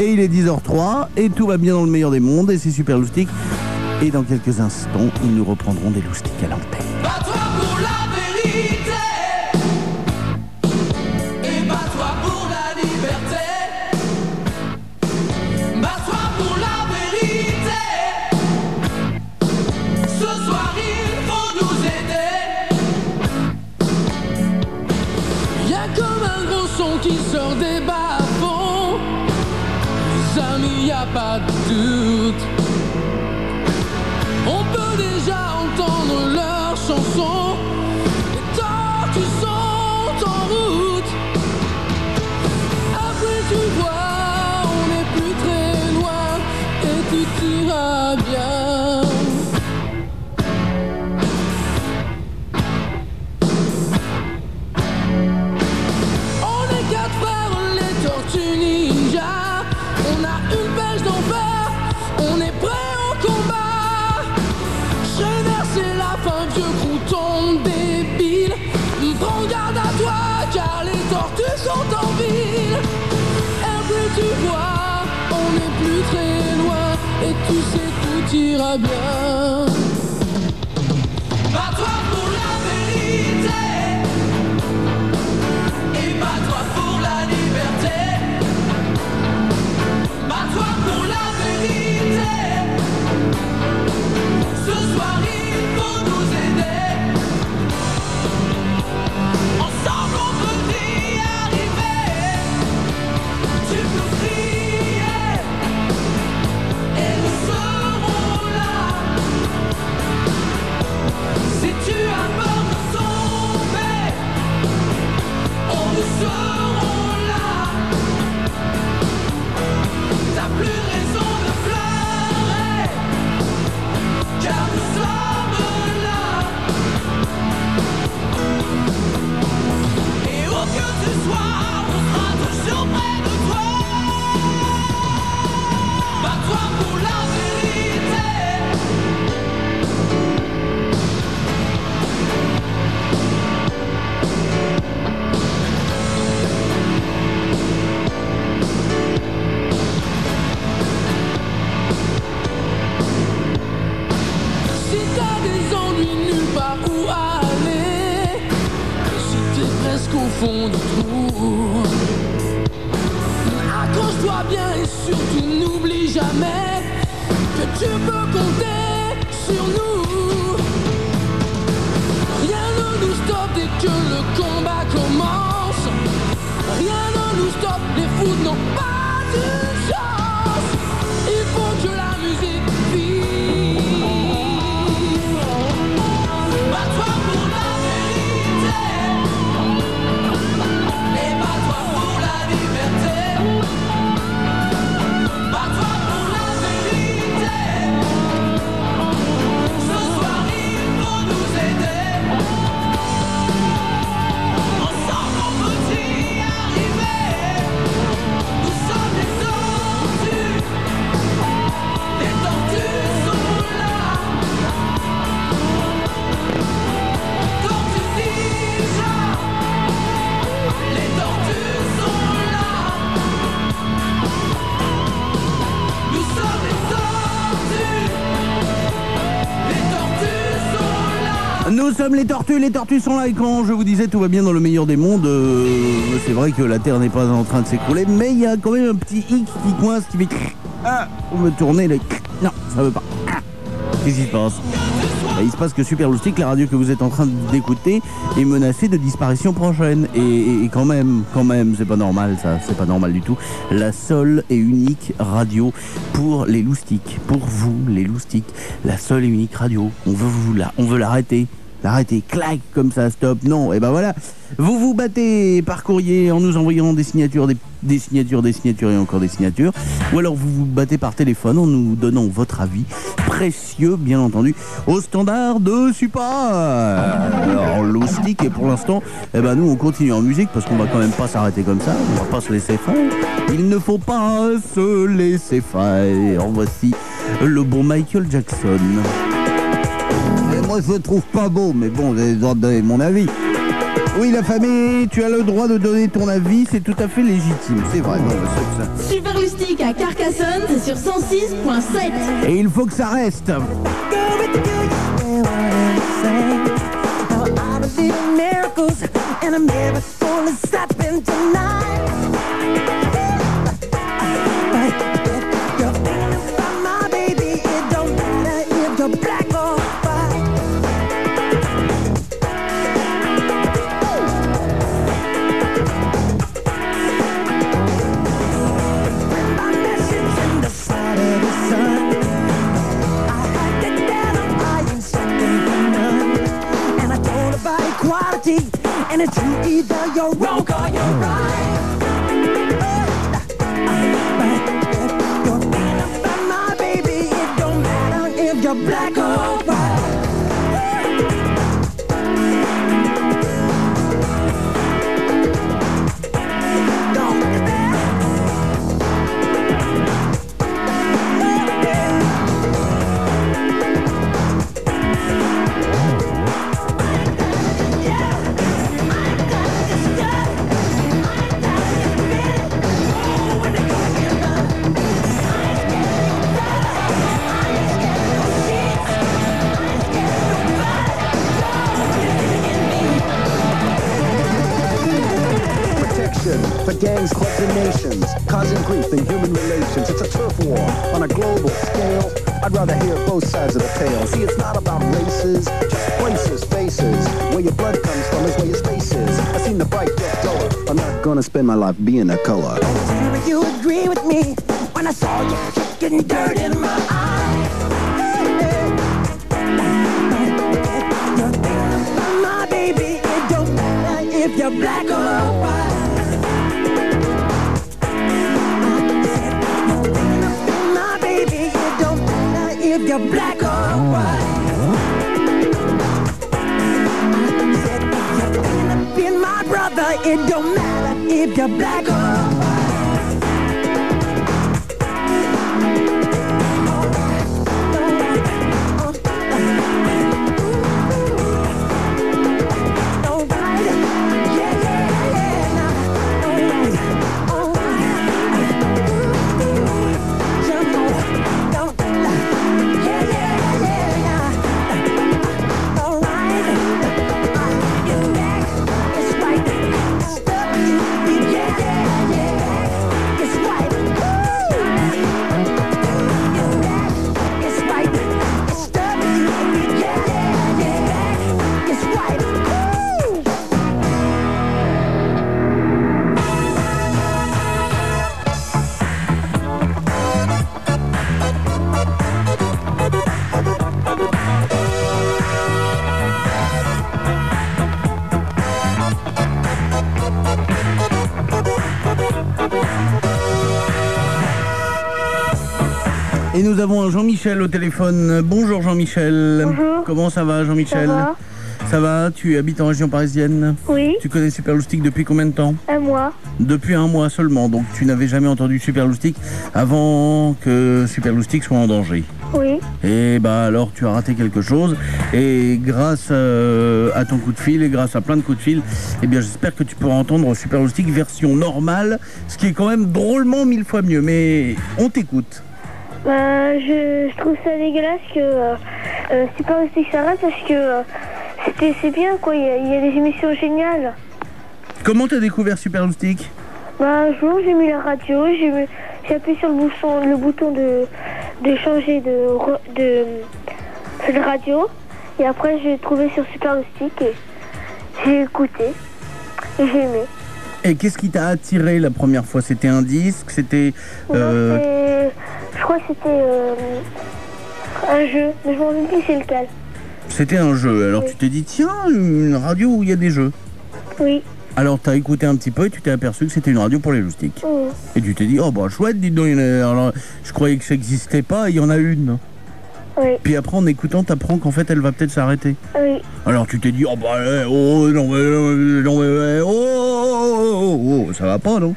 Speaker 3: Et il est 10h03 et tout va bien dans le meilleur des mondes et c'est super loustique. Et dans quelques instants, nous reprendrons des loustiques à l'antenne.
Speaker 12: Qui sort des bas-fonds. Les a pas de doute tout ira les tortues, les tortues sont là et
Speaker 3: quand je vous disais tout va bien dans le meilleur des mondes, euh, c'est vrai que la Terre n'est pas en train de s'écrouler, mais il y a quand même un petit hic qui coince, qui fait ah, on veut tourner le non, ça veut pas. Ah, Qu'est-ce qui se passe? Ben, Il se passe que Super Loustic, la radio que vous êtes en train d'écouter, est menacée de disparition prochaine. Et, quand même, quand même, c'est pas normal ça, c'est pas normal du tout. La seule et unique radio pour les loustiques, pour vous les loustiques, la seule et unique radio. On veut l'arrêter.
Speaker 13: Arrêtez, clac, comme ça, stop. Non, et ben voilà. Vous vous battez par courrier en nous envoyant des signatures, des, signatures, des signatures et encore des signatures. Ou alors vous vous battez par téléphone en nous donnant votre avis, précieux bien entendu, au standard de Super. Alors Loustic et pour l'instant, eh ben nous on continue en musique parce qu'on va quand même pas s'arrêter comme ça, on va pas se laisser faire. Il ne faut pas se laisser faire. En voici le bon Michael Jackson.
Speaker 2: Moi, je le trouve pas beau, mais bon, j'ai le droit de donner mon avis.
Speaker 13: Oui, la famille, tu as le droit de donner ton avis, c'est tout à fait légitime, c'est vrai. non, ça.
Speaker 11: Super Lustig à Carcassonne, c'est sur 106.7.
Speaker 13: Et il faut que ça reste. Et nous avons Jean-Michel au téléphone. Bonjour Jean-Michel.
Speaker 4: Bonjour.
Speaker 13: Comment ça va Jean-Michel
Speaker 4: Ça va
Speaker 13: Ça va Tu habites en région parisienne
Speaker 4: Oui,
Speaker 13: Tu connais Superloustic depuis combien de temps
Speaker 4: un mois.
Speaker 13: Depuis un mois seulement. Donc tu n'avais jamais entendu Superloustic avant que Superloustic soit en danger.
Speaker 4: Oui,
Speaker 13: Et bah alors tu as raté quelque chose. Et grâce euh, à ton coup de fil et grâce à plein de coups de fil, eh bien j'espère que tu pourras entendre Superloustic version normale, ce qui est quand même drôlement mille fois mieux. Mais on t'écoute.
Speaker 4: Bah, je, je trouve ça dégueulasse que euh, euh, Super s'arrête parce que euh, c'était c'est bien quoi, il y, a- il y a des émissions géniales.
Speaker 13: Comment t'as découvert Superloustic
Speaker 4: Bah, un jour j'ai mis la radio, j'ai appuyé sur le bouton, le bouton de, de changer de, de, de radio et après j'ai trouvé sur Super Rustic et j'ai écouté et j'ai aimé.
Speaker 13: Et qu'est-ce qui t'a attiré la première fois? C'était un disque? C'était. Euh,
Speaker 4: je crois que c'était euh, un jeu, mais je m'en rappelle plus c'est lequel.
Speaker 3: C'était un jeu. Alors tu t'es dit, tiens, une radio où il y a des jeux.
Speaker 4: Oui.
Speaker 3: Alors t'as écouté un petit peu et tu t'es aperçu que c'était une radio pour les loustiques.
Speaker 4: Oh.
Speaker 3: Et tu t'es dit, oh bah chouette, dis donc, alors, je croyais que ça n'existait pas, il y en a une.
Speaker 4: Oui.
Speaker 3: Puis après, en écoutant, t'apprends qu'en fait, elle va peut-être s'arrêter.
Speaker 4: Oui.
Speaker 3: Alors tu t'es dit, oh bah, eh, oh, non, mais, euh, non, mais, eh, oh, oh, oh, oh, oh, ça va pas, non?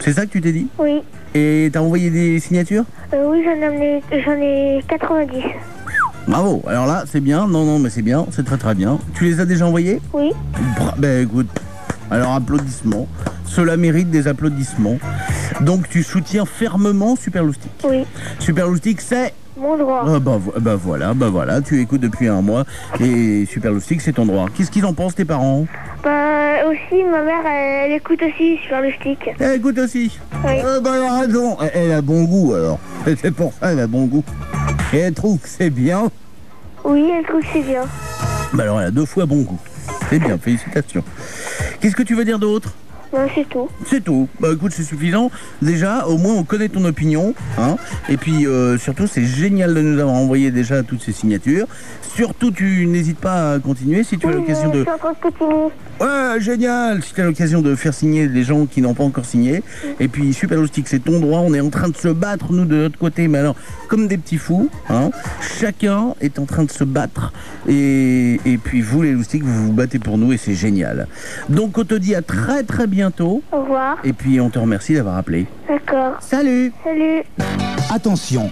Speaker 3: C'est ça que tu t'es dit?
Speaker 4: Oui.
Speaker 3: Et t'as envoyé des signatures?
Speaker 4: Euh, oui, j'en ai, amené- j'en ai 90.
Speaker 3: Bravo, alors là, c'est bien, non, non, mais c'est bien, c'est très très bien. Tu les as déjà envoyés?
Speaker 4: Oui.
Speaker 3: Bra- Ben écoute, alors applaudissements. Cela mérite des applaudissements. Donc tu soutiens fermement Super Loustic.
Speaker 4: Oui.
Speaker 3: Super Loustic, c'est
Speaker 4: Mon droit.
Speaker 3: Ah bah, bah voilà, bah voilà, tu écoutes depuis un mois et Super Loustic, c'est ton droit. Qu'est-ce qu'ils en pensent tes parents?
Speaker 4: Bah, aussi, ma mère, elle, elle écoute aussi sur le stick.
Speaker 3: Elle écoute aussi?
Speaker 4: Oui.
Speaker 3: Euh, bah, elle a raison. Elle, elle a bon goût alors. C'est pour ça elle a bon goût. Et elle trouve que c'est bien.
Speaker 4: Oui, elle trouve que c'est bien.
Speaker 3: Bah alors elle a deux fois bon goût. C'est bien, félicitations. Qu'est-ce que tu veux dire d'autre?
Speaker 4: Non, c'est tout.
Speaker 3: C'est tout. Bah écoute, c'est suffisant. Déjà, au moins on connaît ton opinion. Hein Et puis euh, surtout, c'est génial de nous avoir envoyé déjà toutes ces signatures. Surtout, tu n'hésites pas à continuer si tu as l'occasion de... Ouais, génial Si tu as l'occasion de faire signer les gens qui n'ont pas encore signé. Et puis, Super Loustic, c'est ton droit. On est en train de se battre, nous, de notre côté. Mais alors, comme des petits fous, hein, chacun est en train de se battre. Et, et puis, vous, les Loustiques, vous vous battez pour nous et c'est génial. Donc, on te dit à très, très bientôt.
Speaker 4: Au revoir.
Speaker 3: Et puis, on te remercie d'avoir appelé.
Speaker 4: D'accord.
Speaker 3: Salut
Speaker 4: Salut.
Speaker 8: Attention,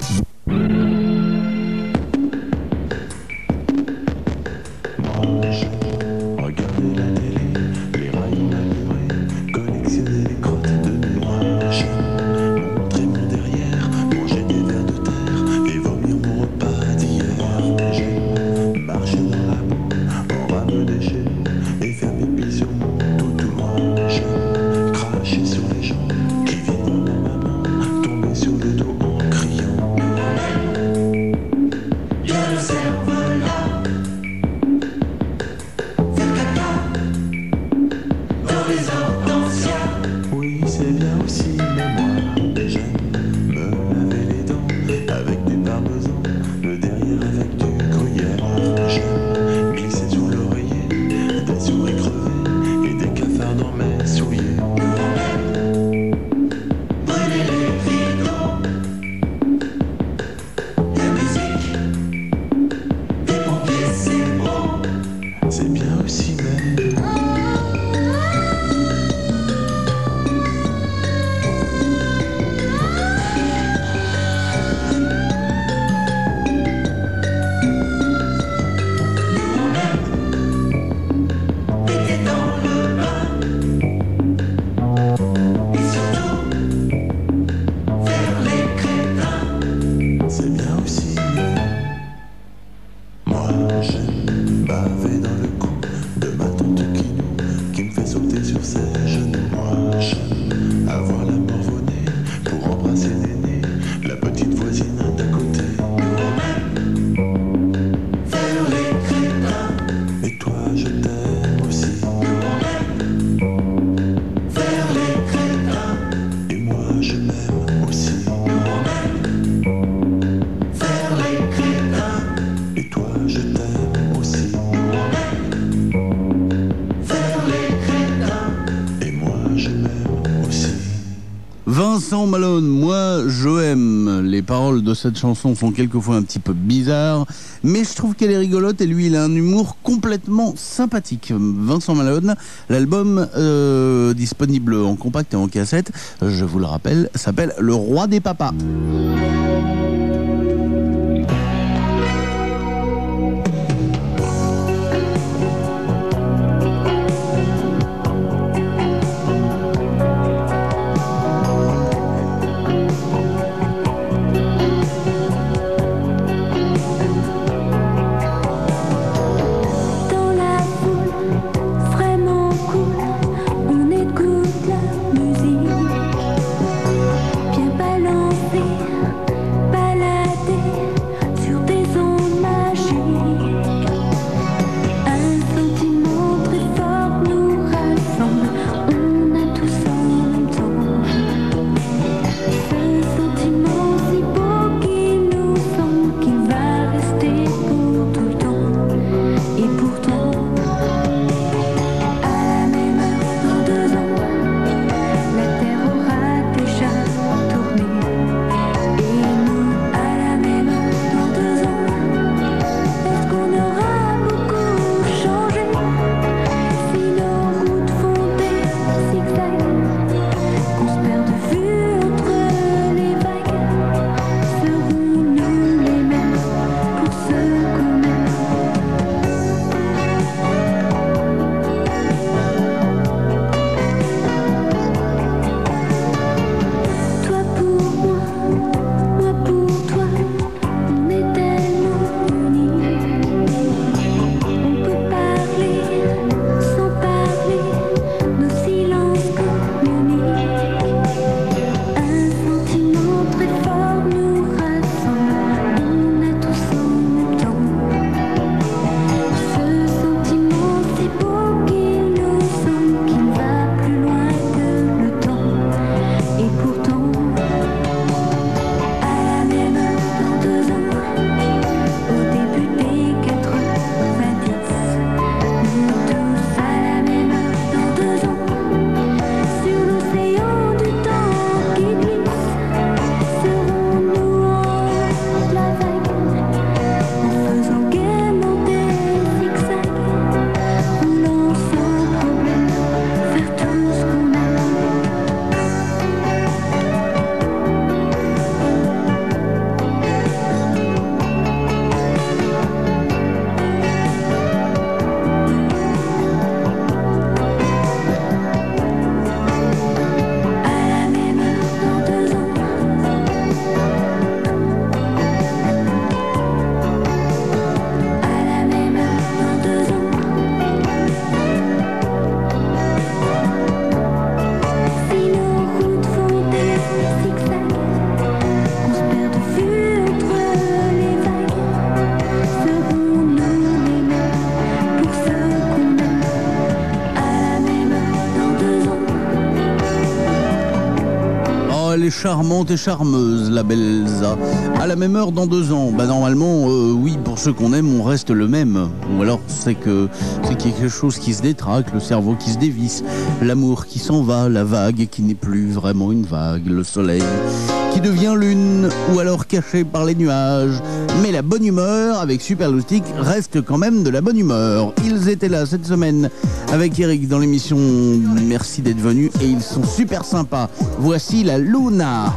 Speaker 3: Vincent Malone, moi je aime. Les paroles de cette chanson sont quelquefois un petit peu bizarres, mais je trouve qu'elle est rigolote et lui il a un humour complètement sympathique. Vincent Malone, l'album euh, disponible en compact et en cassette, je vous le rappelle, s'appelle Le Roi des Papas.
Speaker 14: Charmante et charmeuse, la Elsa. À la même heure dans deux ans. Bah normalement, euh, oui, pour ceux qu'on aime, on reste le même. Ou alors c'est que c'est quelque chose qui se détraque, le cerveau qui se dévisse, l'amour qui s'en va, la vague qui n'est plus vraiment une vague, le soleil devient lune, ou alors caché par les nuages. Mais la bonne humeur avec Super Loustic reste quand même de la bonne humeur. Ils étaient là cette semaine avec Eric dans l'émission Merci d'être venu et ils sont super sympas. Voici la Luna.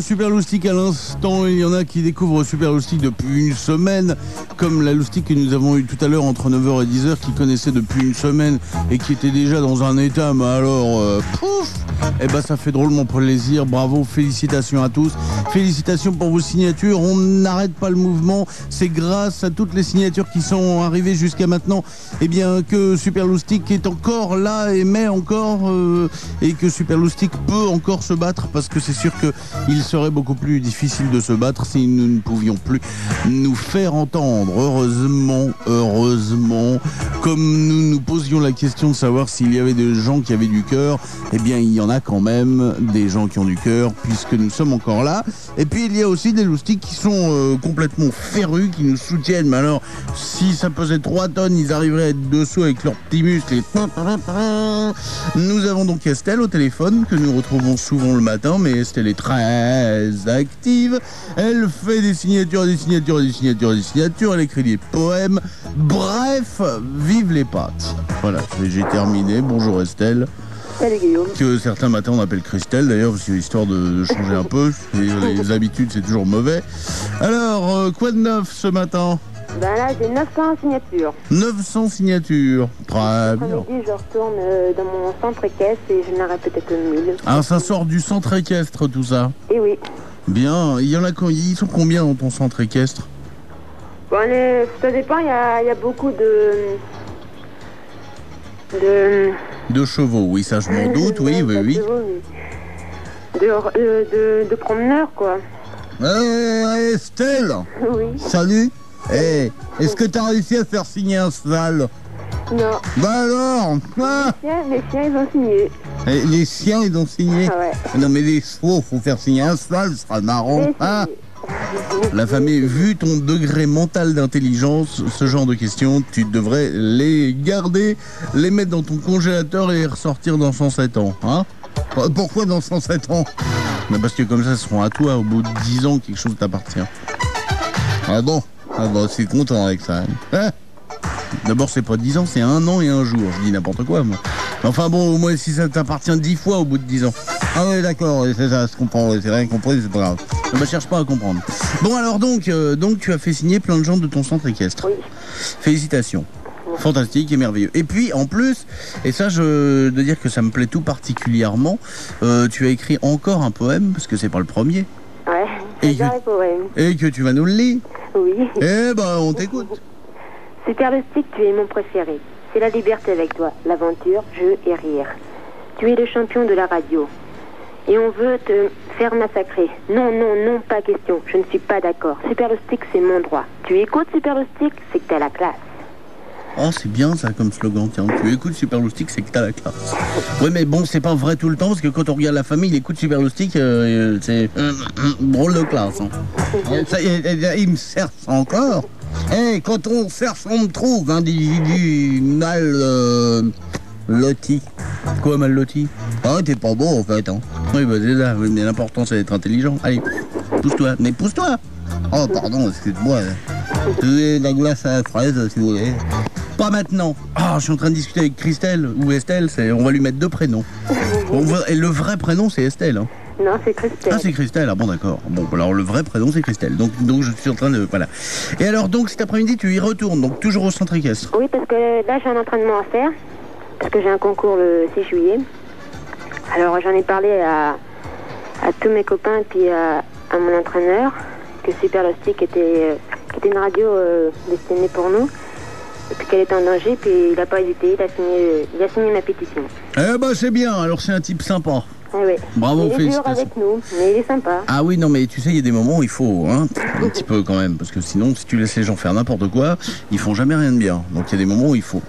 Speaker 14: Super Loustic à l'instant. Il y en a qui découvrent Super Loustic depuis une semaine, comme la loustique que nous avons eue tout à l'heure entre 9h et 10h, qui connaissait depuis une semaine et qui était déjà dans un état, mais alors, euh, pouf Eh ben, ça fait drôlement plaisir. Bravo, félicitations à tous. Félicitations pour vos signatures. On n'arrête pas le mouvement. C'est grâce à toutes les signatures qui sont arrivées jusqu'à maintenant, eh bien, que Super Loustic est encore là et met encore, euh, et que Super Loustic peut encore se battre parce que c'est sûr qu'il serait beaucoup plus difficile de se battre si nous ne pouvions plus nous faire entendre. Heureusement, heureusement, comme nous nous posions la question de savoir s'il y avait des gens qui avaient du cœur, eh bien il y en a quand même des gens qui ont du cœur puisque nous sommes encore là.
Speaker 3: Et puis il y a aussi des loustiques qui sont euh, complètement férus, qui nous soutiennent. Mais alors, si ça pesait 3 tonnes, ils arriveraient à être dessous avec leurs petits muscles. et- Nous avons donc Estelle au téléphone, que nous retrouvons souvent le matin, mais Estelle est très active. Elle fait des signatures, des signatures, des signatures, des signatures. Elle écrit des poèmes. Bref, vive les pâtes. Voilà, j'ai terminé. Bonjour Estelle.
Speaker 15: Guillaume.
Speaker 3: Que certains matins on appelle Christelle d'ailleurs, parce que histoire de, de changer un peu. Les, les habitudes c'est toujours mauvais. Alors, euh, quoi de neuf ce matin?
Speaker 15: Ben là, j'ai 900 signatures.
Speaker 3: 900 signatures. Très bien.
Speaker 15: Je retourne euh, dans mon centre équestre et je n'aurai peut-être 1000.
Speaker 3: Ah, ça sort du centre équestre tout ça?
Speaker 15: Et oui.
Speaker 3: Bien, il y en a ils sont combien dans ton centre équestre?
Speaker 15: Bon, les- ça dépend, il y a, il y a beaucoup de. De.
Speaker 3: Deux chevaux, oui, ça je m'en doute, oui, oui, oui.
Speaker 15: de, euh, de, de promeneurs, quoi.
Speaker 3: Euh, Estelle
Speaker 15: Oui.
Speaker 3: Salut Eh, est-ce que t'as réussi à faire signer un cheval?
Speaker 15: Non.
Speaker 3: Bah alors ah
Speaker 15: Les chiens, les chiens, ils ont signé.
Speaker 3: Eh, Les chiens, ils ont signé?
Speaker 15: Ah ouais.
Speaker 3: Non mais les chevaux, faut faire signer un cheval, ce sera marrant. Ah La famille, vu ton degré mental d'intelligence, ce genre de questions, tu devrais les garder, les mettre dans ton congélateur et ressortir dans 107 ans. Hein? Euh, Pourquoi dans 107 ans? Mais Parce que comme ça, ce seront à toi, au bout de 10 ans, quelque chose t'appartient. Ah bon? Ah bon, c'est content avec ça. hein. Hein? D'abord, c'est pas 10 ans, c'est un an et un jour. Je dis n'importe quoi, moi. Enfin bon, au moins, si ça t'appartient 10 fois au bout de 10 ans. Ah oui, d'accord, ouais, c'est ça, je comprends, ouais, c'est rien compris, c'est pas grave. Ne me cherche pas à comprendre. Bon, alors donc, euh, donc, tu as fait signer plein de gens de ton centre équestre.
Speaker 15: Oui.
Speaker 3: Félicitations. Fantastique et merveilleux. Et puis, en plus, et ça, je de dire que ça me plaît tout particulièrement, euh, tu as écrit encore un poème, parce que c'est pas le premier,
Speaker 15: Ouais.
Speaker 3: Et je-
Speaker 15: les poèmes.
Speaker 3: et que tu vas nous le lire.
Speaker 15: Oui.
Speaker 3: Eh ben, on t'écoute.
Speaker 15: Super le stick, tu es mon préféré. C'est la liberté avec toi, l'aventure, jeu et rire. Tu es le champion de la radio. Et on veut te faire massacrer. Non, non, non, pas question. Je ne suis pas d'accord. Super le stick, c'est mon droit. Tu écoutes Super le stick, c'est que t'as la classe.
Speaker 3: Oh, c'est bien ça comme slogan, tiens. Tu écoutes Super Loustic, c'est que t'as la classe. Oui, mais bon, c'est pas vrai tout le temps, parce que quand on regarde la famille, il écoute euh, euh, c'est euh, euh, drôle de classe. hein. Euh, ça, euh, euh, il me cherche encore. Eh, quand on cherche, on me trouve, individu mal euh, loti. Quoi, mal loti? Ah, t'es pas beau en fait. Hein. Oui, bah c'est ça, oui, mais l'important c'est d'être intelligent. Allez, pousse-toi, mais pousse-toi Oh, pardon, excuse-moi. Veux de la glace à la fraise, si vous voulez. Pas maintenant. Ah, je suis en train de discuter avec Christelle ou Estelle. On va lui mettre deux prénoms. Et le vrai prénom, c'est Estelle. hein.
Speaker 15: Non, c'est Christelle.
Speaker 3: Ah, c'est Christelle. Ah bon, d'accord. Bon, alors le vrai prénom, c'est Christelle. Donc, donc, je suis en train de. Voilà. Et alors, donc, cet après-midi, tu y retournes. Donc, toujours au centre équestre.
Speaker 15: Oui, parce que là, j'ai un entraînement à faire. Parce que j'ai un concours le 6 juillet. Alors, j'en ai parlé à, à tous mes copains et puis à, à mon entraîneur. Que Super Lostic était, euh, qui était une radio euh, destinée pour nous. Et puis qu'elle était en danger. Puis il n'a pas hésité. Il a signé, il a signé ma pétition.
Speaker 3: Eh ben, c'est bien. Alors, c'est un type sympa.
Speaker 15: Ah oui.
Speaker 3: Bravo,
Speaker 15: il est dur
Speaker 3: félicitations.
Speaker 15: avec nous, mais il est sympa.
Speaker 3: Ah oui, non, mais tu sais, il y a des moments où il faut, hein, un petit peu quand même, parce que sinon, si tu laisses les gens faire n'importe quoi, ils font jamais rien de bien. Donc il y a des moments où il faut.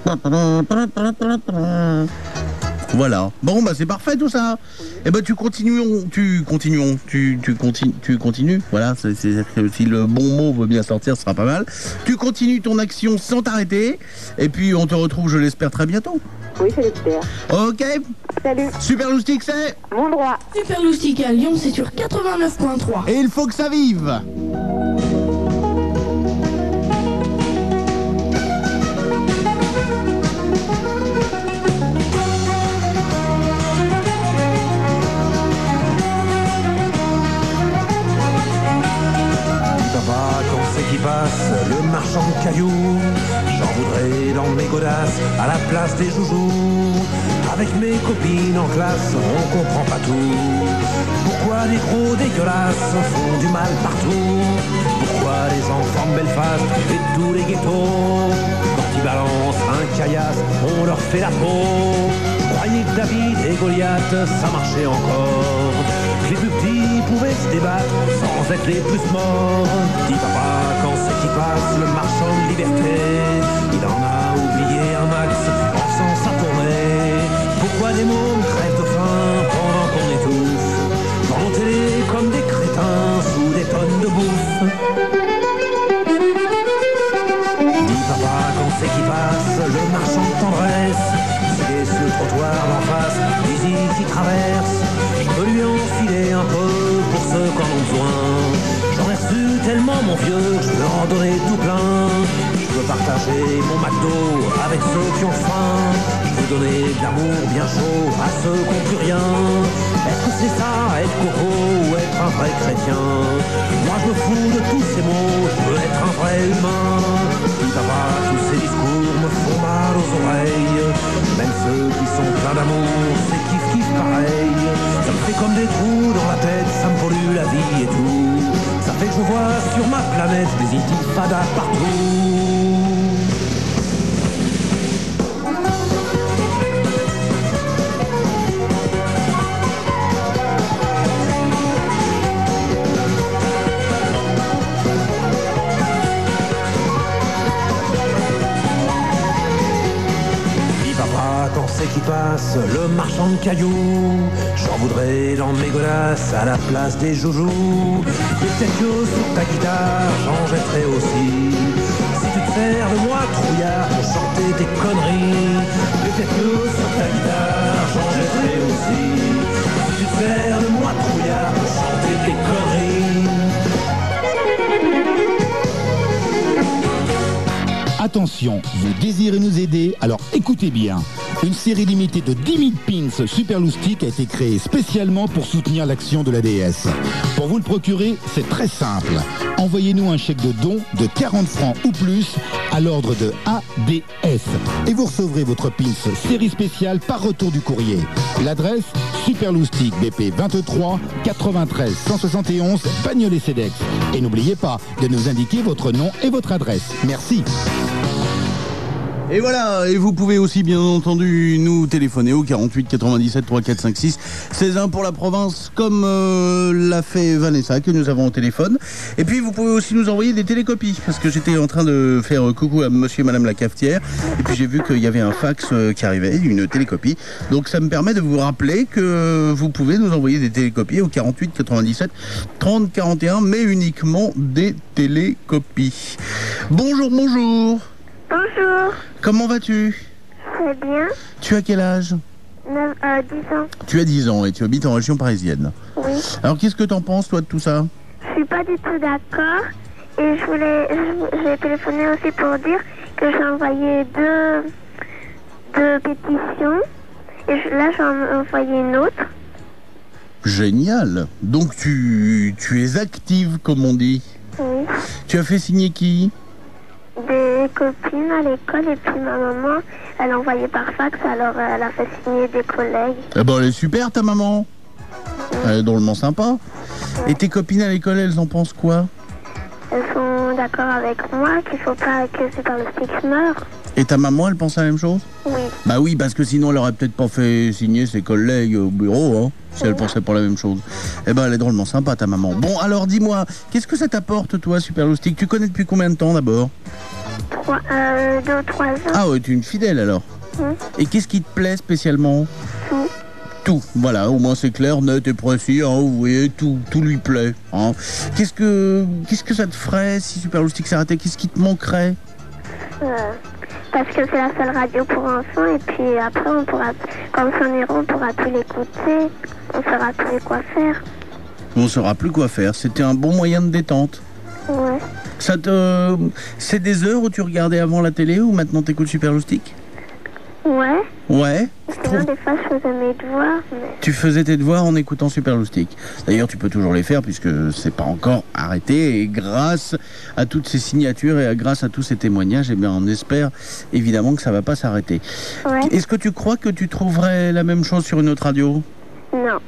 Speaker 3: Voilà. Bon, bah c'est parfait tout ça. Eh ben tu continues, tu continuons, tu tu continues, tu continues. Voilà, c'est c'est- si le bon mot veut bien sortir, ce sera pas mal. Tu continues ton action sans t'arrêter, et puis on te retrouve, je l'espère très bientôt.
Speaker 15: Oui, je l'espère.
Speaker 3: Ok.
Speaker 15: Salut.
Speaker 3: Super Loustic, c'est
Speaker 15: Mon droit.
Speaker 11: Super Loustic à Lyon, c'est sur 89.3.
Speaker 3: Et il faut que ça vive.
Speaker 16: On comprend pas tout. Pourquoi les gros dégueulasses font du mal partout? Pourquoi les enfants de Belfast et tous les ghettos, quand ils balancent un caillasse, on leur fait la peau Croyez que David et Goliath, ça marchait encore les plus petits pouvaient se débattre sans être les plus morts. Dis papa, quand c'est qui passe le marchand de liberté, il en a oublié un max en faisant sa tournée pourquoi des mots, crèvent de faim pendant qu'on étouffe, ventelés comme des crétins sous des tonnes de bouffe. Dis papa quand c'est qui passe, le marchand de tendresse, c'est sur le trottoir d'en face, l'usine qui traverse, je peux lui enfiler un peu pour ceux qu'en ont besoin. J'en ai reçu tellement mon vieux, je peux en donner tout plein. Je peux partager mon McDo avec ceux qui ont faim. Donner de l'amour bien chaud à ceux qui n'ont plus rien. Est-ce que c'est ça, être coco ou être un vrai chrétien? Moi je me fous de tous ces mots, je veux être un vrai humain. Dis papa, tous ces discours me font mal aux oreilles. Même ceux qui sont pleins d'amour, c'est kiff kiff pareil. Ça me fait comme des trous dans la tête, ça me pollue la vie et tout. Ça fait que je vois sur ma planète des intifadas partout. Qui passe le marchand de cailloux. J'en voudrais dans mes godasses à la place des joujoux. Des technos sur ta guitare, j'en jetterai aussi. Si tu te sers de moi, trouillard, pour chanter tes conneries. Des technos sur ta guitare, j'en jetterai aussi. Si tu te sers de moi, trouillard, pour chanter tes conneries
Speaker 8: Attention, vous désirez nous aider Alors écoutez bien. Une série limitée de 10 000 pins Super Loustic a été créée spécialement pour soutenir l'action de l'ADS. Pour vous le procurer, c'est très simple. Envoyez-nous un chèque de don de 40 francs ou plus à l'ordre de ADS et vous recevrez votre pins série spéciale par retour du courrier. L'adresse Super Loustic BP 23 93 171 Bagnolet Cedex. Et n'oubliez pas de nous indiquer votre nom et votre adresse. Merci.
Speaker 3: Et voilà, et vous pouvez aussi bien entendu nous téléphoner au 48 97 3 4 5 6 16 1 pour la province comme euh, l'a fait Vanessa que nous avons au téléphone. Et puis vous pouvez aussi nous envoyer des télécopies parce que j'étais en train de faire euh, coucou à monsieur et madame la cafetière et puis j'ai vu qu'il y avait un fax euh, qui arrivait, une télécopie. Donc ça me permet de vous rappeler que vous pouvez nous envoyer des télécopies au 48 97 30 41 mais uniquement des télécopies. Bonjour, bonjour.
Speaker 4: Bonjour,
Speaker 3: Comment vas-tu?
Speaker 4: Très bien.
Speaker 3: Tu as quel âge?
Speaker 4: Neuf- euh, 10 ans.
Speaker 3: Tu as 10 ans et tu habites en région parisienne.
Speaker 4: Oui.
Speaker 3: Alors qu'est-ce que t'en penses toi de tout ça?
Speaker 4: Je suis pas du tout d'accord. Et je voulais, j'ai téléphoné aussi pour dire que j'ai envoyé deux, deux pétitions. Et je- là, j'en ai envoyé une autre.
Speaker 3: Génial. Donc tu, tu es active comme on dit.
Speaker 4: Oui.
Speaker 3: Tu as fait signer qui?
Speaker 4: Des copines à l'école. Et puis ma maman, elle a envoyé par fax. Alors euh, elle a fait signer des collègues.
Speaker 3: Eh ben elle est super ta maman. Elle est drôlement sympa. Et tes copines à l'école, elles en pensent quoi?
Speaker 4: Elles sont d'accord avec moi qu'il faut pas que Stick meure.
Speaker 3: Et ta maman, elle pense la même chose?
Speaker 4: Oui.
Speaker 3: Bah oui, parce que sinon elle aurait peut-être pas fait signer ses collègues au bureau, hein, si elle pensait pas la même chose. Eh ben elle est drôlement sympa ta maman. Bon alors dis-moi, qu'est-ce que ça t'apporte toi, Super Loustic Tu connais depuis combien de temps d'abord?
Speaker 4: Trois, euh, deux trois ans.
Speaker 3: Ah ouais, tu es une fidèle alors. Et qu'est-ce qui te plaît spécialement?
Speaker 4: Tout.
Speaker 3: Tout, voilà, au moins c'est clair, net et précis, hein, vous voyez, tout, tout lui plaît. hein. Qu'est-ce que qu'est-ce que ça te ferait si Super Loustic s'arrêtait? Qu'est-ce qui te manquerait?
Speaker 4: Euh, parce que c'est la seule radio pour enfants et puis après on pourra, quand on s'en ira, on pourra plus l'écouter, on saura plus quoi faire.
Speaker 3: On saura plus quoi faire. C'était un bon moyen de détente.
Speaker 4: Ouais.
Speaker 3: Ça te, c'est des heures où tu regardais avant la télé ou maintenant t'écoutes Super Loustic
Speaker 4: Ouais.
Speaker 3: Ouais.
Speaker 4: Sinon des fois je faisais mes devoirs, mais
Speaker 3: Tu faisais tes devoirs en écoutant Super Loustic. D'ailleurs, tu peux toujours les faire puisque c'est pas encore arrêté. Et grâce à toutes ces signatures et à- grâce à tous ces témoignages, eh bien, on espère évidemment que ça va pas s'arrêter.
Speaker 4: ouais.
Speaker 3: Est-ce que tu crois que tu trouverais la même chose sur une autre radio?
Speaker 4: Non,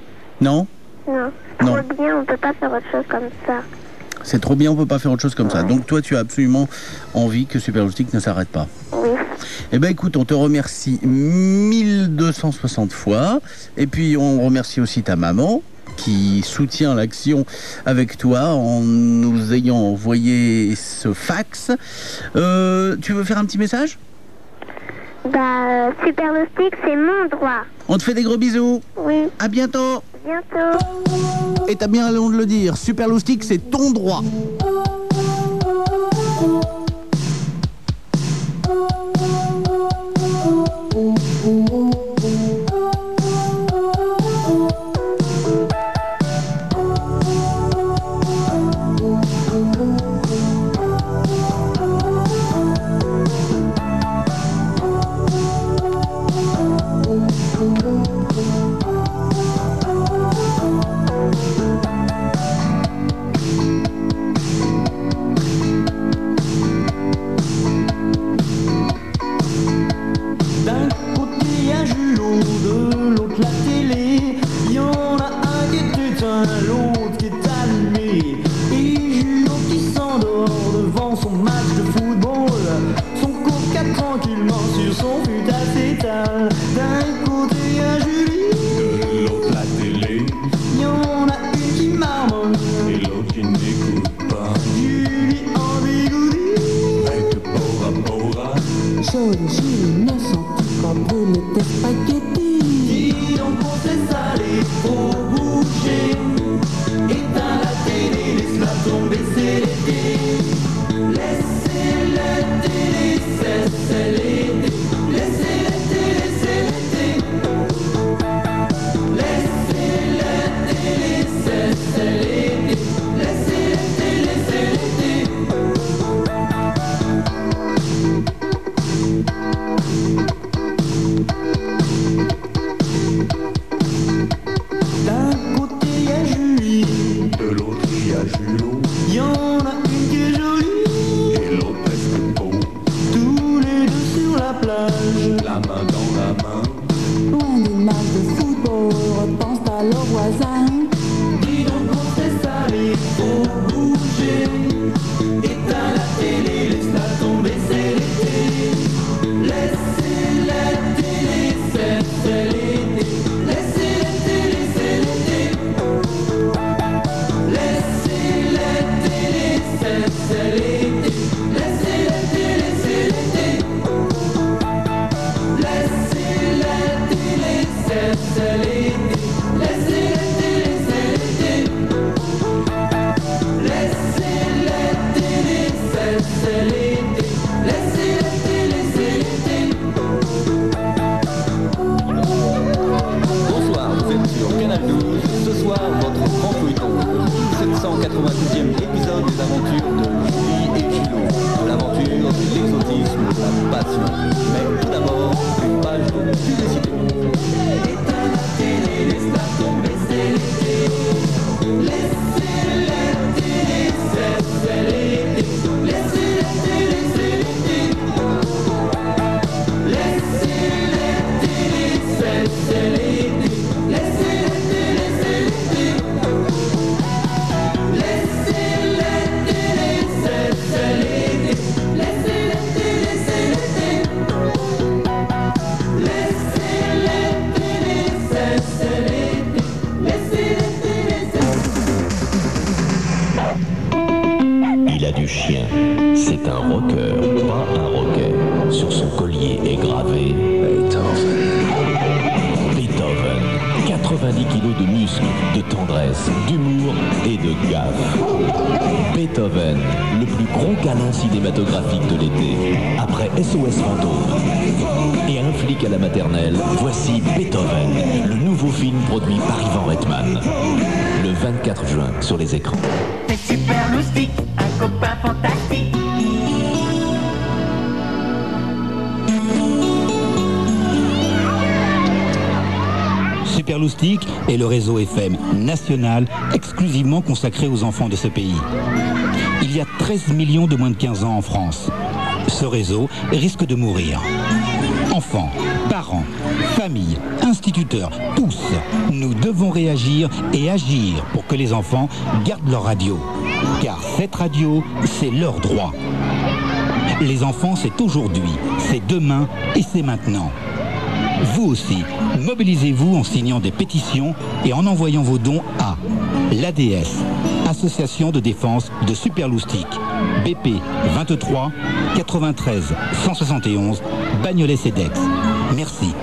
Speaker 3: Non?
Speaker 4: Non.
Speaker 3: Non.
Speaker 4: Trop bien, on peut pas faire autre chose comme ça.
Speaker 3: C'est trop bien, on peut pas faire autre chose comme ça. Donc toi, tu as absolument envie que Super Loustic ne s'arrête pas.
Speaker 4: Oui.
Speaker 3: Eh ben écoute, on te remercie 1260 fois. Et puis on remercie aussi ta maman qui soutient l'action avec toi en nous ayant envoyé ce fax. Euh, tu veux faire un petit message?
Speaker 4: Bah, Super le Stick, c'est mon droit.
Speaker 3: On te fait des gros bisous.
Speaker 4: Oui.
Speaker 3: À bientôt.
Speaker 4: Bientôt.
Speaker 3: Et t'as bien raison de le dire. Super Loustic, c'est ton droit.
Speaker 10: National exclusivement consacrée aux enfants de ce pays. Il y a 13 millions de moins de 15 ans en France. Ce réseau risque de mourir. Enfants, parents, familles, instituteurs, tous, nous devons réagir et agir pour que les enfants gardent leur radio. Car cette radio, c'est leur droit. Les enfants, c'est aujourd'hui, c'est demain et c'est maintenant vous aussi, mobilisez-vous en signant des pétitions et en envoyant vos dons à l'ADS, Association de défense de Superloustic, BP 23 93 171 Bagnolet-Cedex. Merci.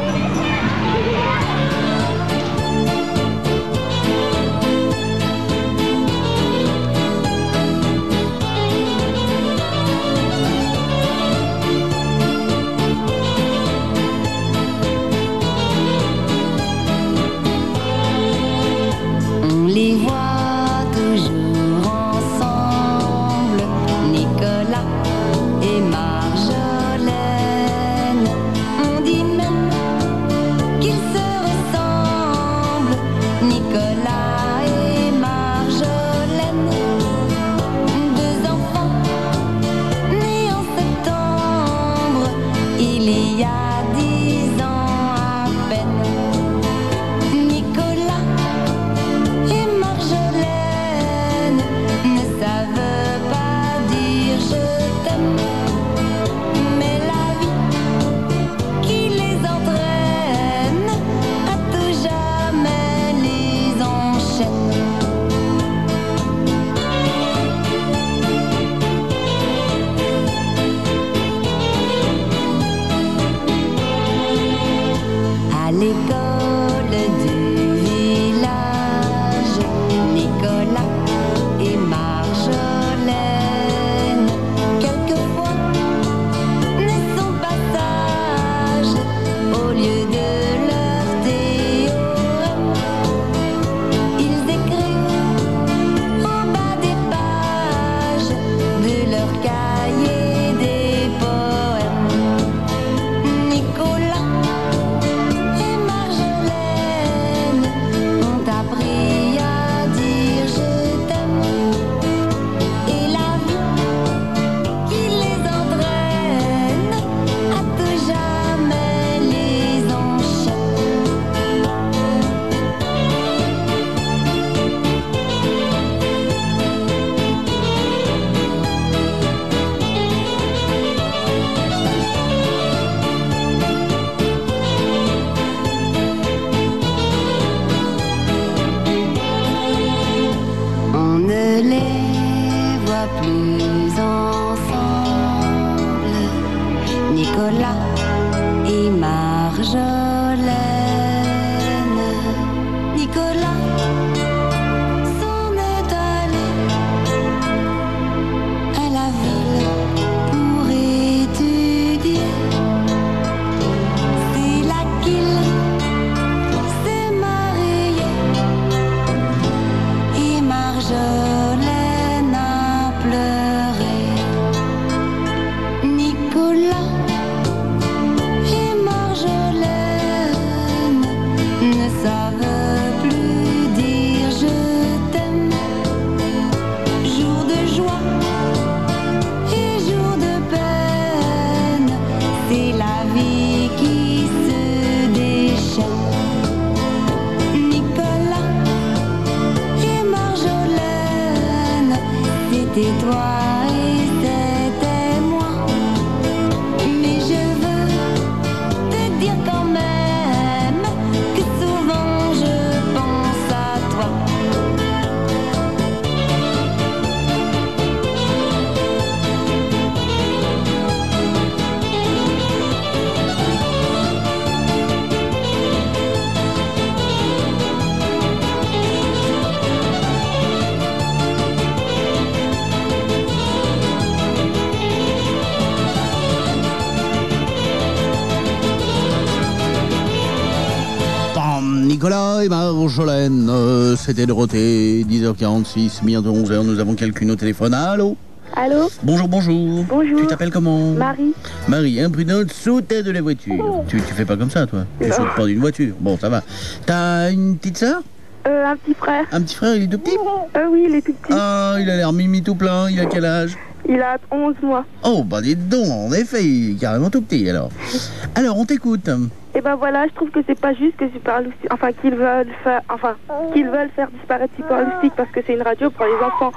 Speaker 17: Marjolaine,
Speaker 3: euh, c'était Dorothée, 10h46, bientôt 11h, nous avons quelqu'un au téléphone. Allô
Speaker 18: Allô
Speaker 3: Bonjour, bonjour.
Speaker 18: Bonjour.
Speaker 3: Tu t'appelles comment
Speaker 18: Marie.
Speaker 3: Marie, imprudente, sautez de la voiture. Tu, tu fais pas comme ça, toi Tu sautes pas d'une voiture. Bon, ça va. T'as une petite sœur
Speaker 18: Euh, un petit frère.
Speaker 3: Un petit frère, il est tout petit
Speaker 18: Euh, oui, il est tout petit.
Speaker 3: Ah, il a l'air mimi tout plein. Il a quel âge
Speaker 18: Il a 11 mois.
Speaker 3: Oh, bah dis donc, en effet, il est carrément tout petit, alors. Alors, on t'écoute.
Speaker 18: Et ben voilà, je trouve que c'est pas juste que Super Loustic, enfin qu'ils veulent faire, enfin qu'ils veulent faire disparaître Super Loustic parce que c'est une radio pour les enfants.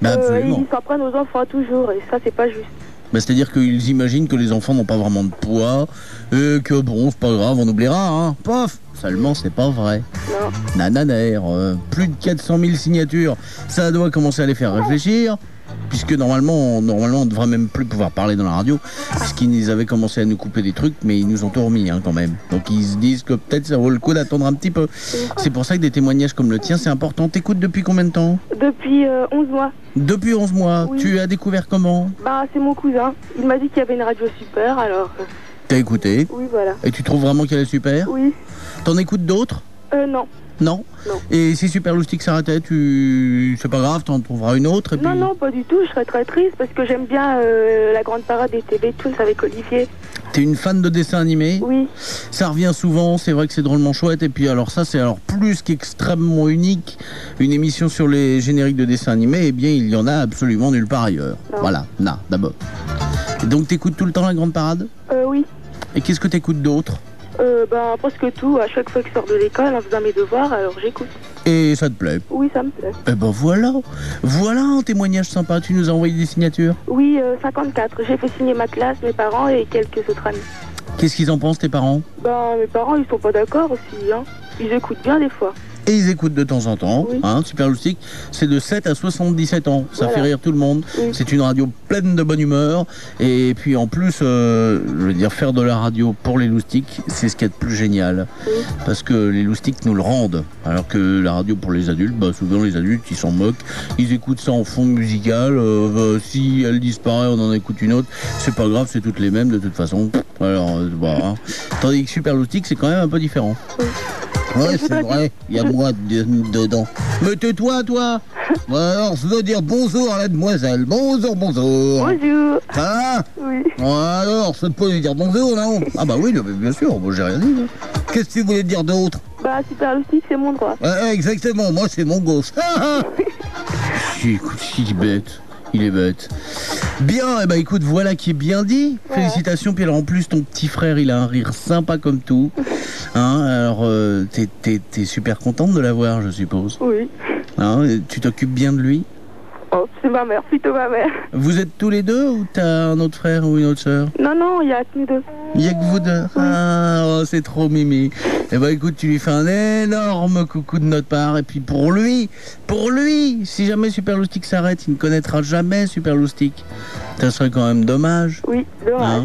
Speaker 3: Bah,
Speaker 18: Euh,
Speaker 3: absolument.
Speaker 18: ils s'en prennent aux enfants toujours et ça c'est pas juste.
Speaker 3: Bah, C'est-à-dire qu'ils imaginent que les enfants n'ont pas vraiment de poids et que bon, c'est pas grave, on oubliera, hein. Pof Seulement, c'est pas vrai.
Speaker 18: Non.
Speaker 3: Nananaire, euh, plus de 400 000 signatures, ça doit commencer à les faire réfléchir. Puisque normalement, on- normalement, on devrait même plus pouvoir parler dans la radio, puisqu'ils avaient commencé à nous couper des trucs, mais ils nous ont tout remis hein, quand même. Donc ils se disent que peut-être ça vaut le coup d'attendre un petit peu. C'est pour ça que des témoignages comme le tien, c'est important. T'écoutes depuis combien de temps?
Speaker 18: Depuis euh, 11 mois.
Speaker 3: Depuis 11 mois.
Speaker 18: Oui.
Speaker 3: Tu as découvert comment?
Speaker 18: Bah c'est mon cousin. Il m'a dit qu'il y avait une radio super alors. euh,
Speaker 3: T'as écouté?
Speaker 18: Oui voilà.
Speaker 3: Et tu trouves vraiment qu'elle est super?
Speaker 18: Oui.
Speaker 3: T'en écoutes d'autres?
Speaker 18: Euh non.
Speaker 3: Non
Speaker 18: Non.
Speaker 3: Et si Super Loustic s'arrêtait, tu... c'est pas grave, t'en trouveras une autre et puis...
Speaker 18: Non non pas du tout. Je serais très triste parce que j'aime bien euh, la grande parade des TV Toons avec Olivier.
Speaker 3: T'es une fan de dessins animés?
Speaker 18: Oui.
Speaker 3: Ça revient souvent, c'est vrai que c'est drôlement chouette. Et puis alors ça, c'est alors plus qu'extrêmement unique. Une émission sur les génériques de dessins animés, eh bien il y en a absolument nulle part ailleurs.
Speaker 18: Non.
Speaker 3: Voilà, là, d'abord. Donc t'écoutes tout le temps la grande parade?
Speaker 18: Euh oui.
Speaker 3: Et qu'est-ce que t'écoutes d'autre?
Speaker 18: Euh, ben presque tout. À chaque fois que je sors de l'école en faisant mes devoirs alors j'écoute.
Speaker 3: Et ça te plaît?
Speaker 18: Oui ça me plaît.
Speaker 3: Eh ben voilà Voilà un témoignage sympa, tu nous as envoyé des signatures?
Speaker 18: Oui euh, 54. J'ai fait signer ma classe, mes parents et quelques autres amis.
Speaker 3: Qu'est-ce qu'ils en pensent tes parents?
Speaker 18: Ben mes parents ils sont pas d'accord aussi. Hein. Ils écoutent bien des fois.
Speaker 3: Et ils écoutent de temps en temps. Hein, Super Loustic, c'est de 7 à 77 ans. Ça
Speaker 18: Voilà.
Speaker 3: fait rire tout le monde.
Speaker 18: Oui.
Speaker 3: C'est une radio pleine de bonne humeur. Et puis en plus, euh, je veux dire, faire de la radio pour les loustiques, c'est ce qu'il y a de plus génial. Parce que les loustiques nous le rendent. Alors que la radio pour les adultes, bah, souvent les adultes, ils s'en moquent. Ils écoutent ça en fond musical. Euh, bah, si elle disparaît, on en écoute une autre. C'est pas grave, c'est toutes les mêmes de toute façon. Alors, euh, voilà. Tandis que Super Loustic, c'est quand même un peu différent. Ouais, c'est vrai, il y a moi de- dedans. Mais tais-toi, toi Alors, je veux dire bonjour à la demoiselle. Bonjour, bonjour.
Speaker 18: Bonjour.
Speaker 3: Ça va
Speaker 18: Oui.
Speaker 3: Alors, ça peut lui dire bonjour, non? Ah bah oui, bien sûr, moi j'ai rien dit. hein. Qu'est-ce que tu voulais dire d'autre?
Speaker 18: Bah Super Loustic c'est mon droit.
Speaker 3: Ouais, Exactement, moi c'est mon gosse. Si, écoute, il est bête. Il est bête. Bien, eh ben écoute, voilà qui est bien dit. Félicitations. Puis alors en plus, ton petit frère, il a un rire sympa comme tout. Hein, alors, euh, t'es- t'es t'es super contente de l'avoir, je suppose.
Speaker 18: Oui.
Speaker 3: Hein, tu t'occupes bien de lui?
Speaker 18: Oh, c'est ma mère, plutôt ma mère.
Speaker 3: Vous êtes tous les deux ou t'as un autre frère ou une autre sœur
Speaker 18: Non, non, il y a que nous deux.
Speaker 3: Il y a que vous deux Ah, oh, c'est trop mimi. Eh ben écoute, tu lui fais un énorme coucou de notre part. Et puis pour lui, pour lui, si jamais Super Loustic s'arrête, il ne connaîtra jamais Super Loustic. Ça serait quand même dommage.
Speaker 18: Oui, dommage.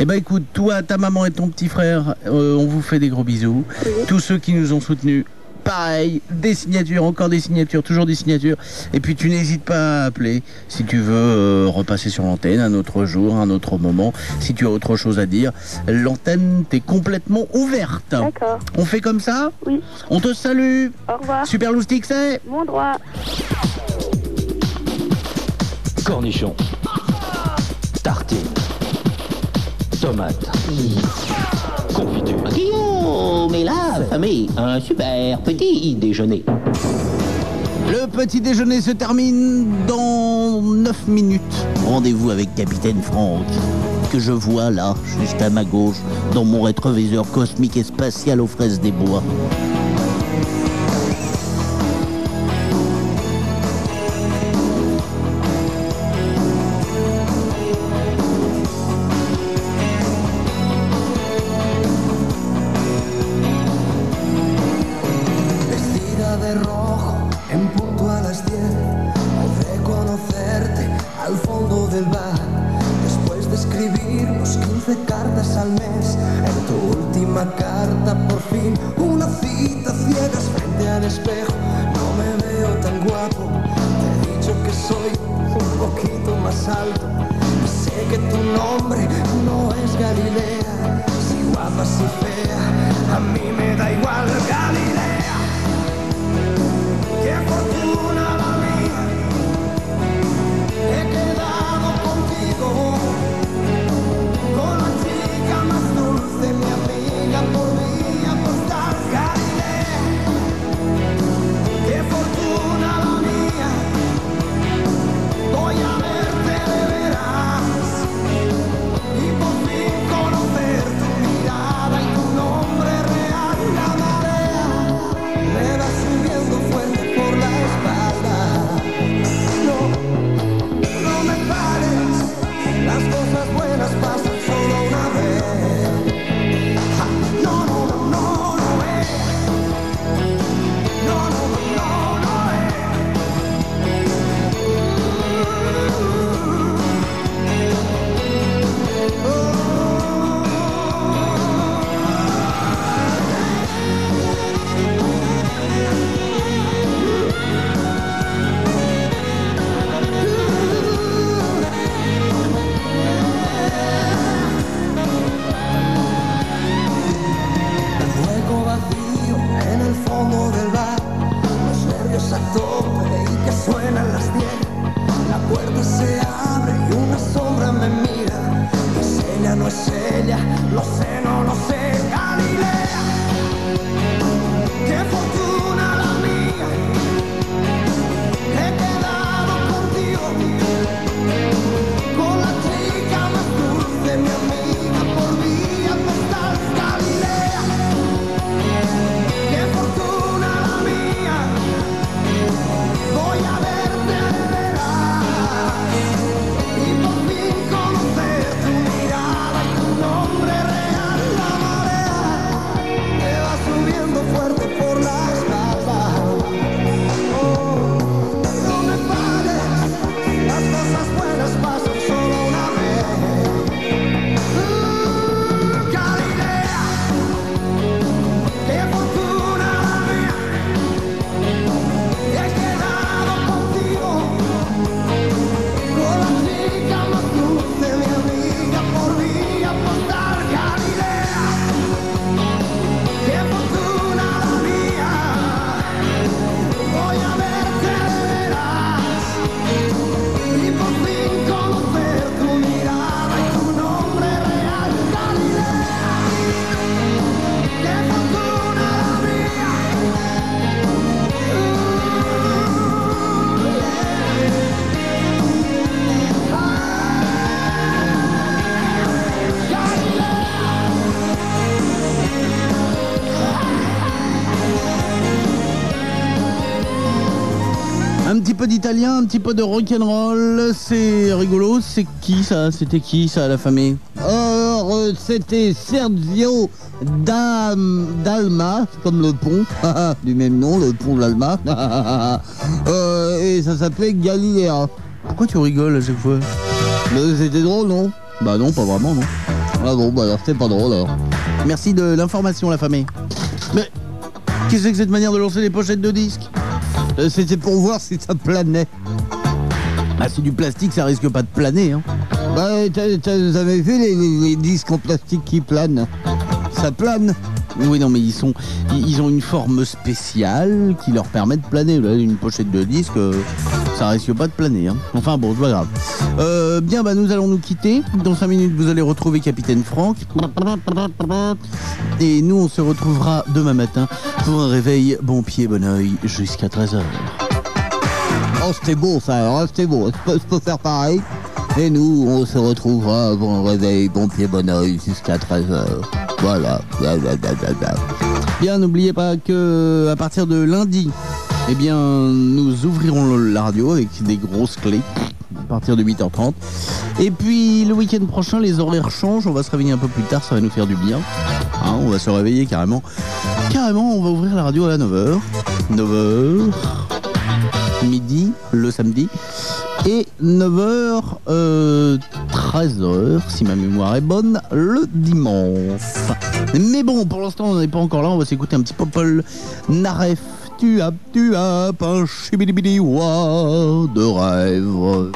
Speaker 3: Eh ben écoute, toi, ta maman et ton petit frère, euh, on vous fait des gros bisous. Tous ceux qui nous ont soutenus, pareil, des signatures, encore des signatures, toujours des signatures. Et puis tu n'hésites pas à appeler si tu veux euh, repasser sur l'antenne un autre jour, un autre moment. Si tu as autre chose à dire, l'antenne t'est complètement ouverte.
Speaker 18: D'accord.
Speaker 3: On fait comme ça?
Speaker 18: Oui.
Speaker 3: On te salue.
Speaker 18: Au revoir.
Speaker 3: Super Loustic, c'est
Speaker 18: Mon droit.
Speaker 6: Cornichon. Tartine. Tomate.
Speaker 7: Et la famille, un super petit déjeuner.
Speaker 3: Le petit déjeuner se termine dans 9 minutes.
Speaker 14: Rendez-vous avec Capitaine Franck, que je vois là, juste à ma gauche, dans mon rétroviseur cosmique et spatial aux fraises des bois.
Speaker 3: Peu d'italien, un petit peu de rock'n'roll, c'est rigolo. C'est qui ça C'était qui ça, la famille?
Speaker 14: Euh,
Speaker 2: c'était Sergio Dam, Dalma, comme le pont, du même nom, le pont d'Alma. Euh, et ça s'appelait Galilea.
Speaker 3: Pourquoi tu rigoles à chaque fois?
Speaker 2: Mais c'était drôle, non?
Speaker 3: Bah non, pas vraiment, non.
Speaker 2: Ah bon, bah alors c'était pas drôle alors.
Speaker 3: Merci de l'information, la famille. Mais qu'est-ce que c'est que cette manière de lancer les pochettes de disques?
Speaker 2: C'était pour voir si ça planait.
Speaker 3: Ah, c'est du plastique, ça risque pas de planer, hein.
Speaker 2: Bah, t'as- t'as- vous avez vu les, les- les disques en plastique qui planent? Ça plane
Speaker 3: Oui, non, mais ils sont, ils ont une forme spéciale qui leur permet de planer. Une pochette de disque, euh, ça risque pas de planer. hein. Enfin bon, c'est pas grave. Euh, bien, bah nous allons nous quitter. Dans 5 minutes, vous allez retrouver Capitaine Franck. Et nous, on se retrouvera demain matin pour un réveil bon pied, bon oeil jusqu'à 13h.
Speaker 2: Oh, c'était beau ça, alors, c'était beau. Je peux, je peux faire pareil? Et nous, on se retrouvera un réveil, bon pied, bon oeil, jusqu'à 13h. Voilà.
Speaker 3: Bien, n'oubliez pas que à partir de lundi, eh bien, nous ouvrirons la radio avec des grosses clés à partir de 8h30. Et puis le week-end prochain, les horaires changent. On va se réveiller un peu plus tard, ça va nous faire du bien. Hein, on va se réveiller carrément. Carrément, on va ouvrir la radio à 9h. 9h. Midi, le samedi. Et 9h, 13h, si ma mémoire est bonne, le dimanche. Mais bon, pour l'instant, on n'est pas encore là. On va s'écouter un petit Popol Naref. Tu as, tu as, un chibidibidi wa de rêve.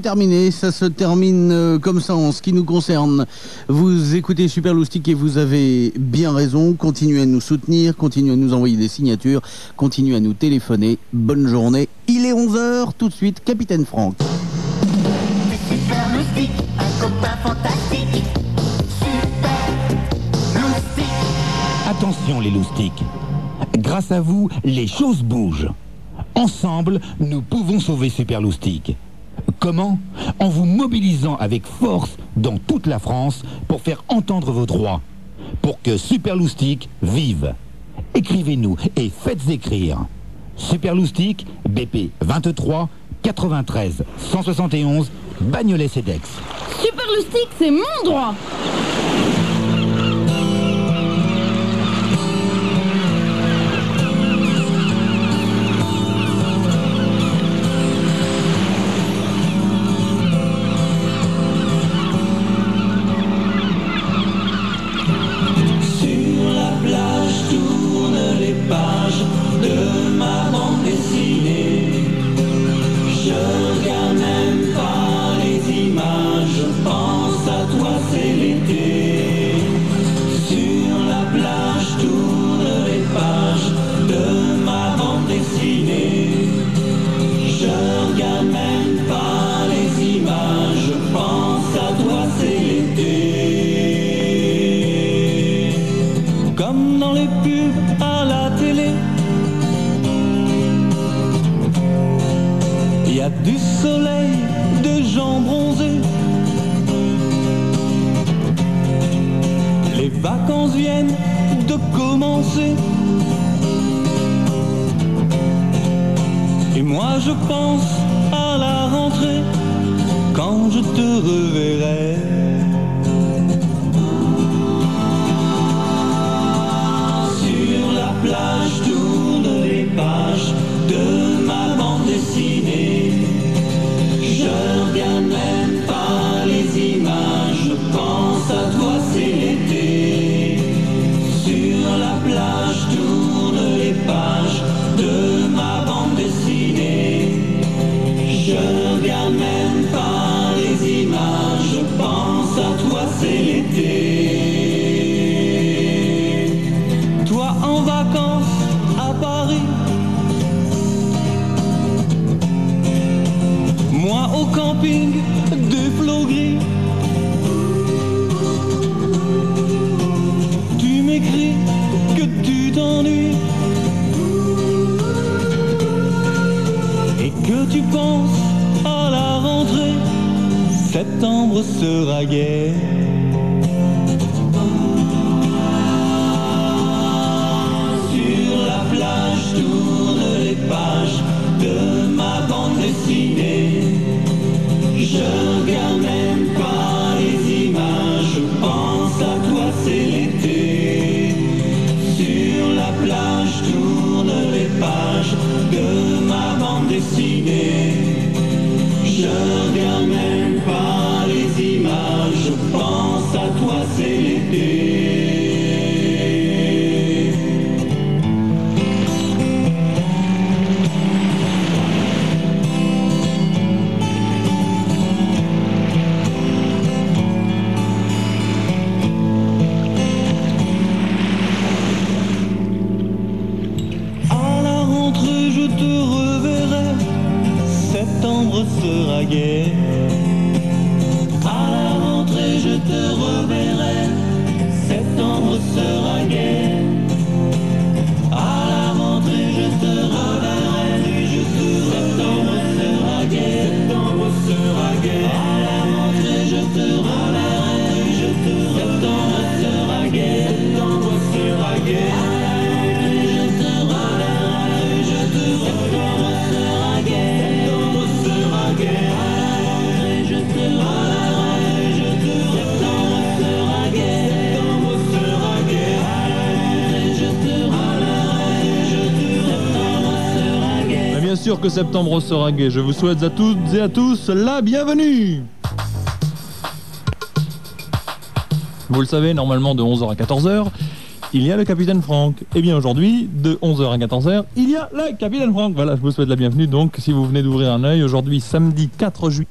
Speaker 3: C'est terminé. Ça se termine euh, comme ça en ce qui nous concerne. Vous écoutez Super Loustic et vous avez bien raison. Continuez à nous soutenir, continuez à nous envoyer des signatures, continuez à nous téléphoner. Bonne journée. Il est 11h, tout de suite, Capitaine Franck.
Speaker 13: Super loustique, un copain fantastique. Super loustique.
Speaker 10: Attention les loustiques. Grâce à vous, les choses bougent. Ensemble, nous pouvons sauver Super Loustique. Comment En vous mobilisant avec force dans toute la France pour faire entendre vos droits. Pour que Super Loustique vive. Écrivez-nous et faites écrire. Super Loustique, BP 23 93 171 Bagnolet-Cedex.
Speaker 11: Super Loustique, c'est mon droit
Speaker 12: septembre au Sorag et
Speaker 19: je vous souhaite à toutes et à tous la bienvenue Vous le savez, normalement de 11h à 14h, il y a le capitaine Franck. Et bien aujourd'hui, de 11h à 14h, il y a le capitaine Franck. Voilà, je vous souhaite la bienvenue. Donc, si vous venez d'ouvrir un œil, aujourd'hui, samedi 4 juillet.